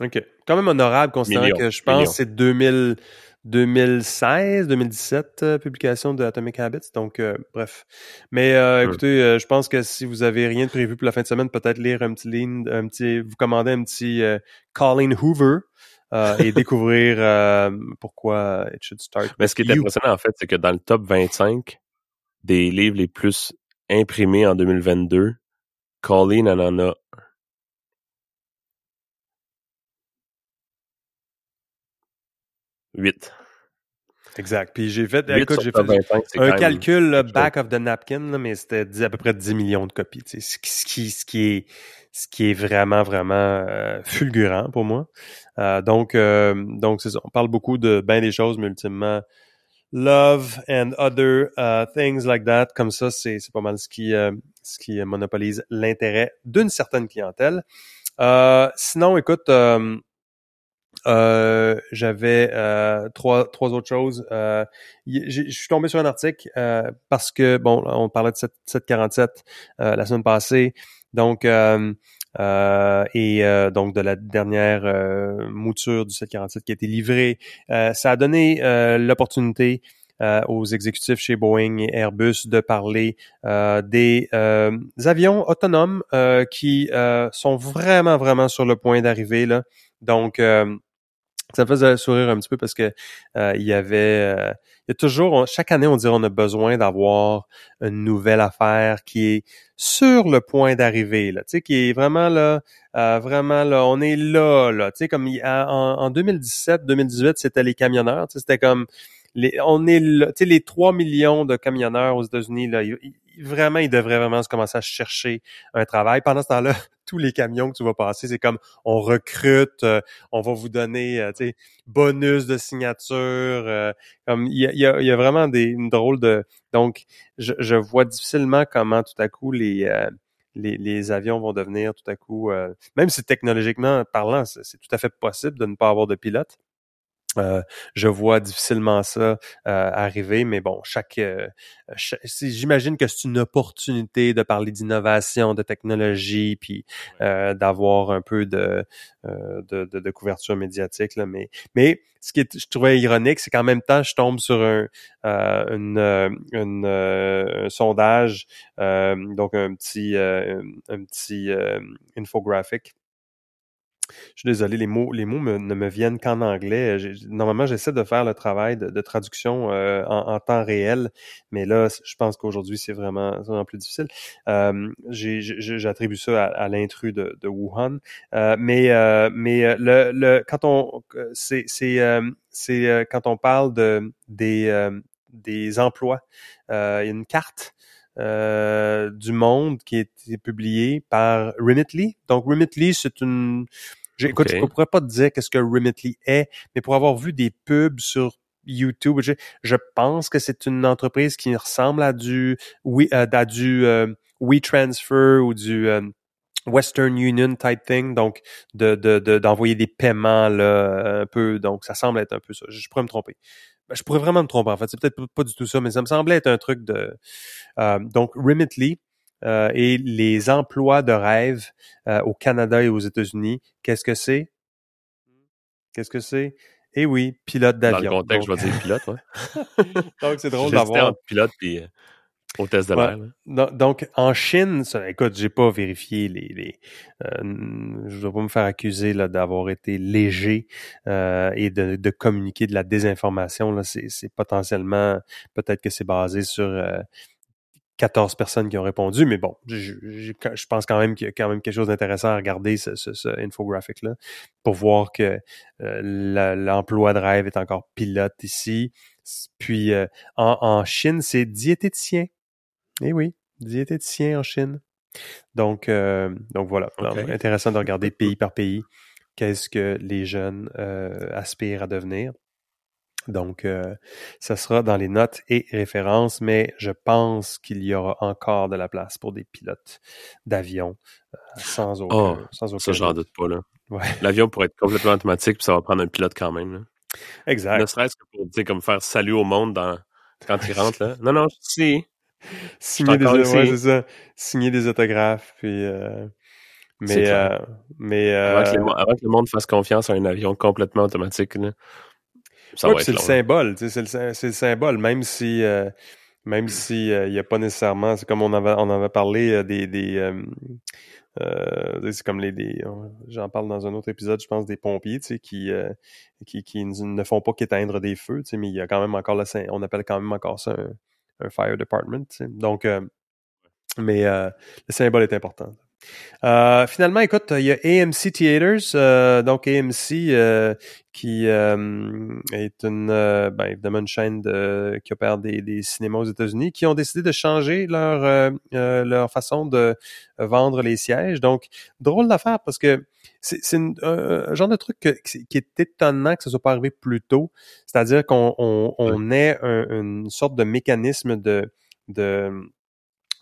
OK. Quand même honorable, considérant
Millions.
que je pense que c'est 2000, 2016, 2017, euh, publication de Atomic Habits. Donc, euh, bref. Mais euh, écoutez, euh, je pense que si vous avez rien de prévu pour la fin de semaine, peut-être lire un petit ligne, un petit, vous commander un petit euh, Colleen Hoover euh, et découvrir euh, pourquoi it should start.
Mais ce qui est impressionnant, en fait, c'est que dans le top 25 des livres les plus imprimés en 2022, Colleen en en a 8.
Exact. Puis j'ai fait,
8
écoute, j'ai fait
25, c'est
un calcul là, back of the napkin, là, mais c'était à peu près 10 millions de copies. tu sais, Ce qui, ce qui, ce qui est, ce qui est vraiment, vraiment euh, fulgurant pour moi. Euh, donc, euh, donc c'est ça. On parle beaucoup de bien des choses, mais ultimement, love and other uh, things like that, comme ça, c'est c'est pas mal ce qui, euh, ce qui monopolise l'intérêt d'une certaine clientèle. Euh, sinon, écoute, euh, j'avais euh, trois, trois autres choses. Euh, je suis tombé sur un article euh, parce que, bon, on parlait de 7, 747 euh, la semaine passée. Donc, et donc de la dernière mouture du 747 qui a été livrée. Ça a donné l'opportunité aux exécutifs chez Boeing et Airbus de parler euh, des euh, avions autonomes euh, qui euh, sont vraiment, vraiment sur le point d'arriver. là. Donc, euh, ça me faisait sourire un petit peu parce que euh, il y avait euh, il y a toujours chaque année on dirait on a besoin d'avoir une nouvelle affaire qui est sur le point d'arriver là tu sais qui est vraiment là euh, vraiment là on est là là tu sais comme il- en, en 2017 2018 c'était les camionneurs tu sais c'était comme les, on est là, les 3 millions de camionneurs aux États-Unis là ils- vraiment ils devraient vraiment se commencer à chercher un travail pendant ce temps-là tous les camions que tu vas passer. C'est comme on recrute, euh, on va vous donner, euh, bonus de signature. Euh, il y a, vraiment des une drôle de. Donc, je, vois difficilement comment tout à coup les les, les, avions vont devenir tout à coup, même si technologiquement parlant, c'est tout à fait possible de ne pas avoir de pilote. Euh, je vois difficilement ça euh, arriver, mais bon, chaque, euh, j'imagine que c'est une opportunité de parler d'innovation, de technologie, puis d'avoir un peu de, de, de, couverture médiatique. Là, mais, mais ce qui est, je trouvais ironique, c'est qu'en même temps, je tombe sur un, une, une, un sondage, donc un petit, un petit infographic je suis désolé, les mots, les mots ne me viennent qu'en anglais. Normalement, j'essaie de faire le travail de, traduction euh, en, temps réel, mais là, je pense qu'aujourd'hui, c'est vraiment, vraiment, plus difficile. Euh, J'attribue ça à, l'intrus de, Wuhan. Euh, mais mais le, le, quand on c'est c'est quand on parle de des des emplois, il y a une carte euh, du monde qui a été publié par Remitly. Donc Remitly, c'est une Écoute, je ne pourrais pas te dire qu'est-ce que Remitly est, mais pour avoir vu des pubs sur YouTube, je, pense que c'est une entreprise qui ressemble à du oui, euh, à du euh, WeTransfer ou du euh, Western Union type thing, donc de d'envoyer des paiements là un peu, donc ça semble être un peu ça. Je, pourrais me tromper. Ben, je pourrais vraiment me tromper en fait. C'est peut-être pas du tout ça, mais ça me semblait être un truc de donc Remitly euh, et les emplois de rêve euh, au Canada et aux États-Unis. Qu'est-ce que c'est? Qu'est-ce que c'est? Eh oui, pilote d'avion.
Dans le contexte, je vais dire pilote, ouais.
donc, c'est drôle d'avoir...
pilote puis euh, test de l'air.
Donc, en Chine, ça, écoute, j'ai pas vérifié les... les euh, je dois pas me faire accuser là, d'avoir été léger euh, et de, de, communiquer de la désinformation. Là, c'est, potentiellement... Peut-être que c'est basé sur 14 personnes qui ont répondu, mais bon, je, je, pense quand même qu'il y a quand même quelque chose d'intéressant à regarder ce, ce, ce infographic-là pour voir que euh, l'emploi de rêve est encore pilote ici. Puis euh, en, en, Chine, c'est diététicien. Eh oui, diététicien en Chine. Donc, euh, donc voilà, intéressant de regarder pays par pays qu'est-ce que les jeunes aspirent à devenir. Donc, euh, ça sera dans les notes et références, mais je pense qu'il y aura encore de la place pour des pilotes d'avion euh, sans aucun, oh, sans aucun.
Ça, j'en doute pas, là. L'avion pourrait être complètement automatique, puis ça va prendre un pilote quand même. Là.
Exact.
Ne serait-ce que pour, dire, comme faire salut au monde dans, quand il rentre, là. Non, non, si.
Signer des, ouais, ça. Signer des autographes, puis... Euh... Mais, euh, mais
avant, que avant, que le monde fasse confiance à un avion complètement automatique, là,
c'est le symbole, c'est le, le, symbole, même si euh, même si euh, il n'y a pas nécessairement, c'est comme on avait on avait parlé euh, des, des c'est comme les, j'en parle dans un autre épisode, je pense des pompiers, tu sais, qui, qui, qui ne font pas qu'éteindre des feux, tu sais, mais il y a quand même encore le, on appelle quand même encore ça un, un fire department. Donc, mais le symbole est important. Euh, finalement, écoute, il y a AMC Theaters, euh, donc AMC euh, qui est une, ben, évidemment une chaîne de, qui opère des, des cinémas aux États-Unis, qui ont décidé de changer leur leur façon de vendre les sièges. Donc, drôle d'affaire parce que c'est un genre de truc qui est étonnant que ça soit pas arrivé plus tôt. C'est-à-dire qu'on on, on ait une sorte de mécanisme de de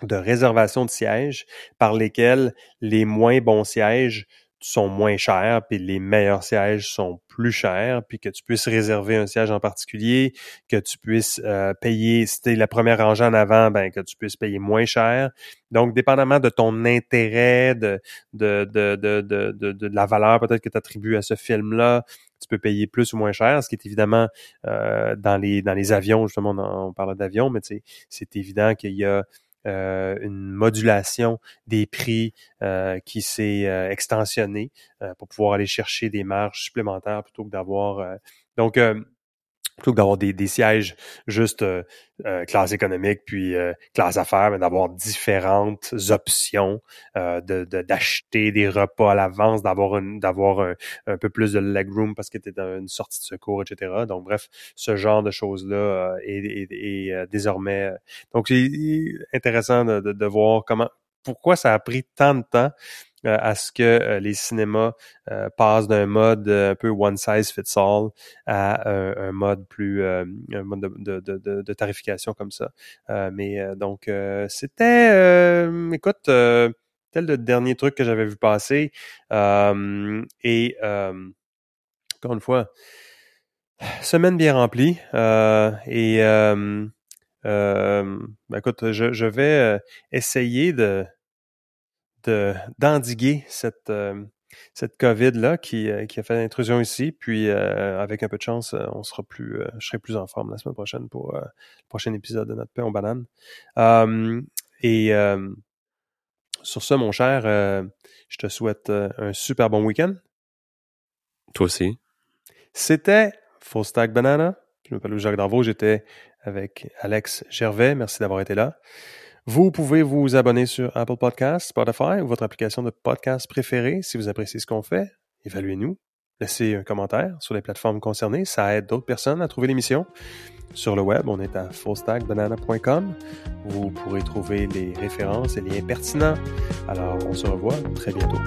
de réservation de sièges par lesquels les moins bons sièges sont moins chers, puis les meilleurs sièges sont plus chers, puis que tu puisses réserver un siège en particulier, que tu puisses euh, payer, si t'es la première rangée en avant, ben que tu puisses payer moins cher. Donc, dépendamment de ton intérêt, de, de, de, de, de, la valeur peut-être que tu attribues à ce film-là, tu peux payer plus ou moins cher, ce qui est évidemment euh, dans les dans les avions, justement, on, on parle d'avions, mais c'est évident qu'il y a euh, une modulation des prix euh, qui s'est euh, extensionnée pour pouvoir aller chercher des marges supplémentaires plutôt que d'avoir donc plutôt que d'avoir des, des, sièges juste euh, euh, classe économique puis euh, classe affaires, mais d'avoir différentes options, de d'acheter des repas à l'avance, d'avoir d'avoir un, un, peu plus de legroom parce que tu es dans une sortie de secours, etc. Donc bref, ce genre de choses-là est, est, est, désormais... donc c'est intéressant de, de, de voir comment pourquoi ça a pris tant de temps à ce que les cinémas passent d'un mode un peu one size fits all à un, mode plus de, tarification comme ça. mais donc c'était écoute tel le dernier truc que j'avais vu passer et encore une fois semaine bien remplie et euh, ben, écoute, je, vais euh, essayer de d'endiguer cette euh, cette COVID là qui, qui a fait l'intrusion ici. Puis avec un peu de chance, on sera plus, je serai plus en forme la semaine prochaine pour le prochain épisode de notre pain aux bananes. et sur ce, mon cher, je te souhaite un super bon week-end.
Toi aussi.
C'était Full Stack Banana. Je m'appelle Jacques Darvaux. J'étais avec Alex Gervais. Merci d'avoir été là. Vous pouvez vous abonner sur Apple Podcasts, Spotify ou votre application de podcast préférée si vous appréciez ce qu'on fait. Évaluez-nous. Laissez un commentaire sur les plateformes concernées. Ça aide d'autres personnes à trouver l'émission. Sur le web, on est à fullstackbanana.com. Vous pourrez trouver les références et liens pertinents. Alors, on se revoit très bientôt.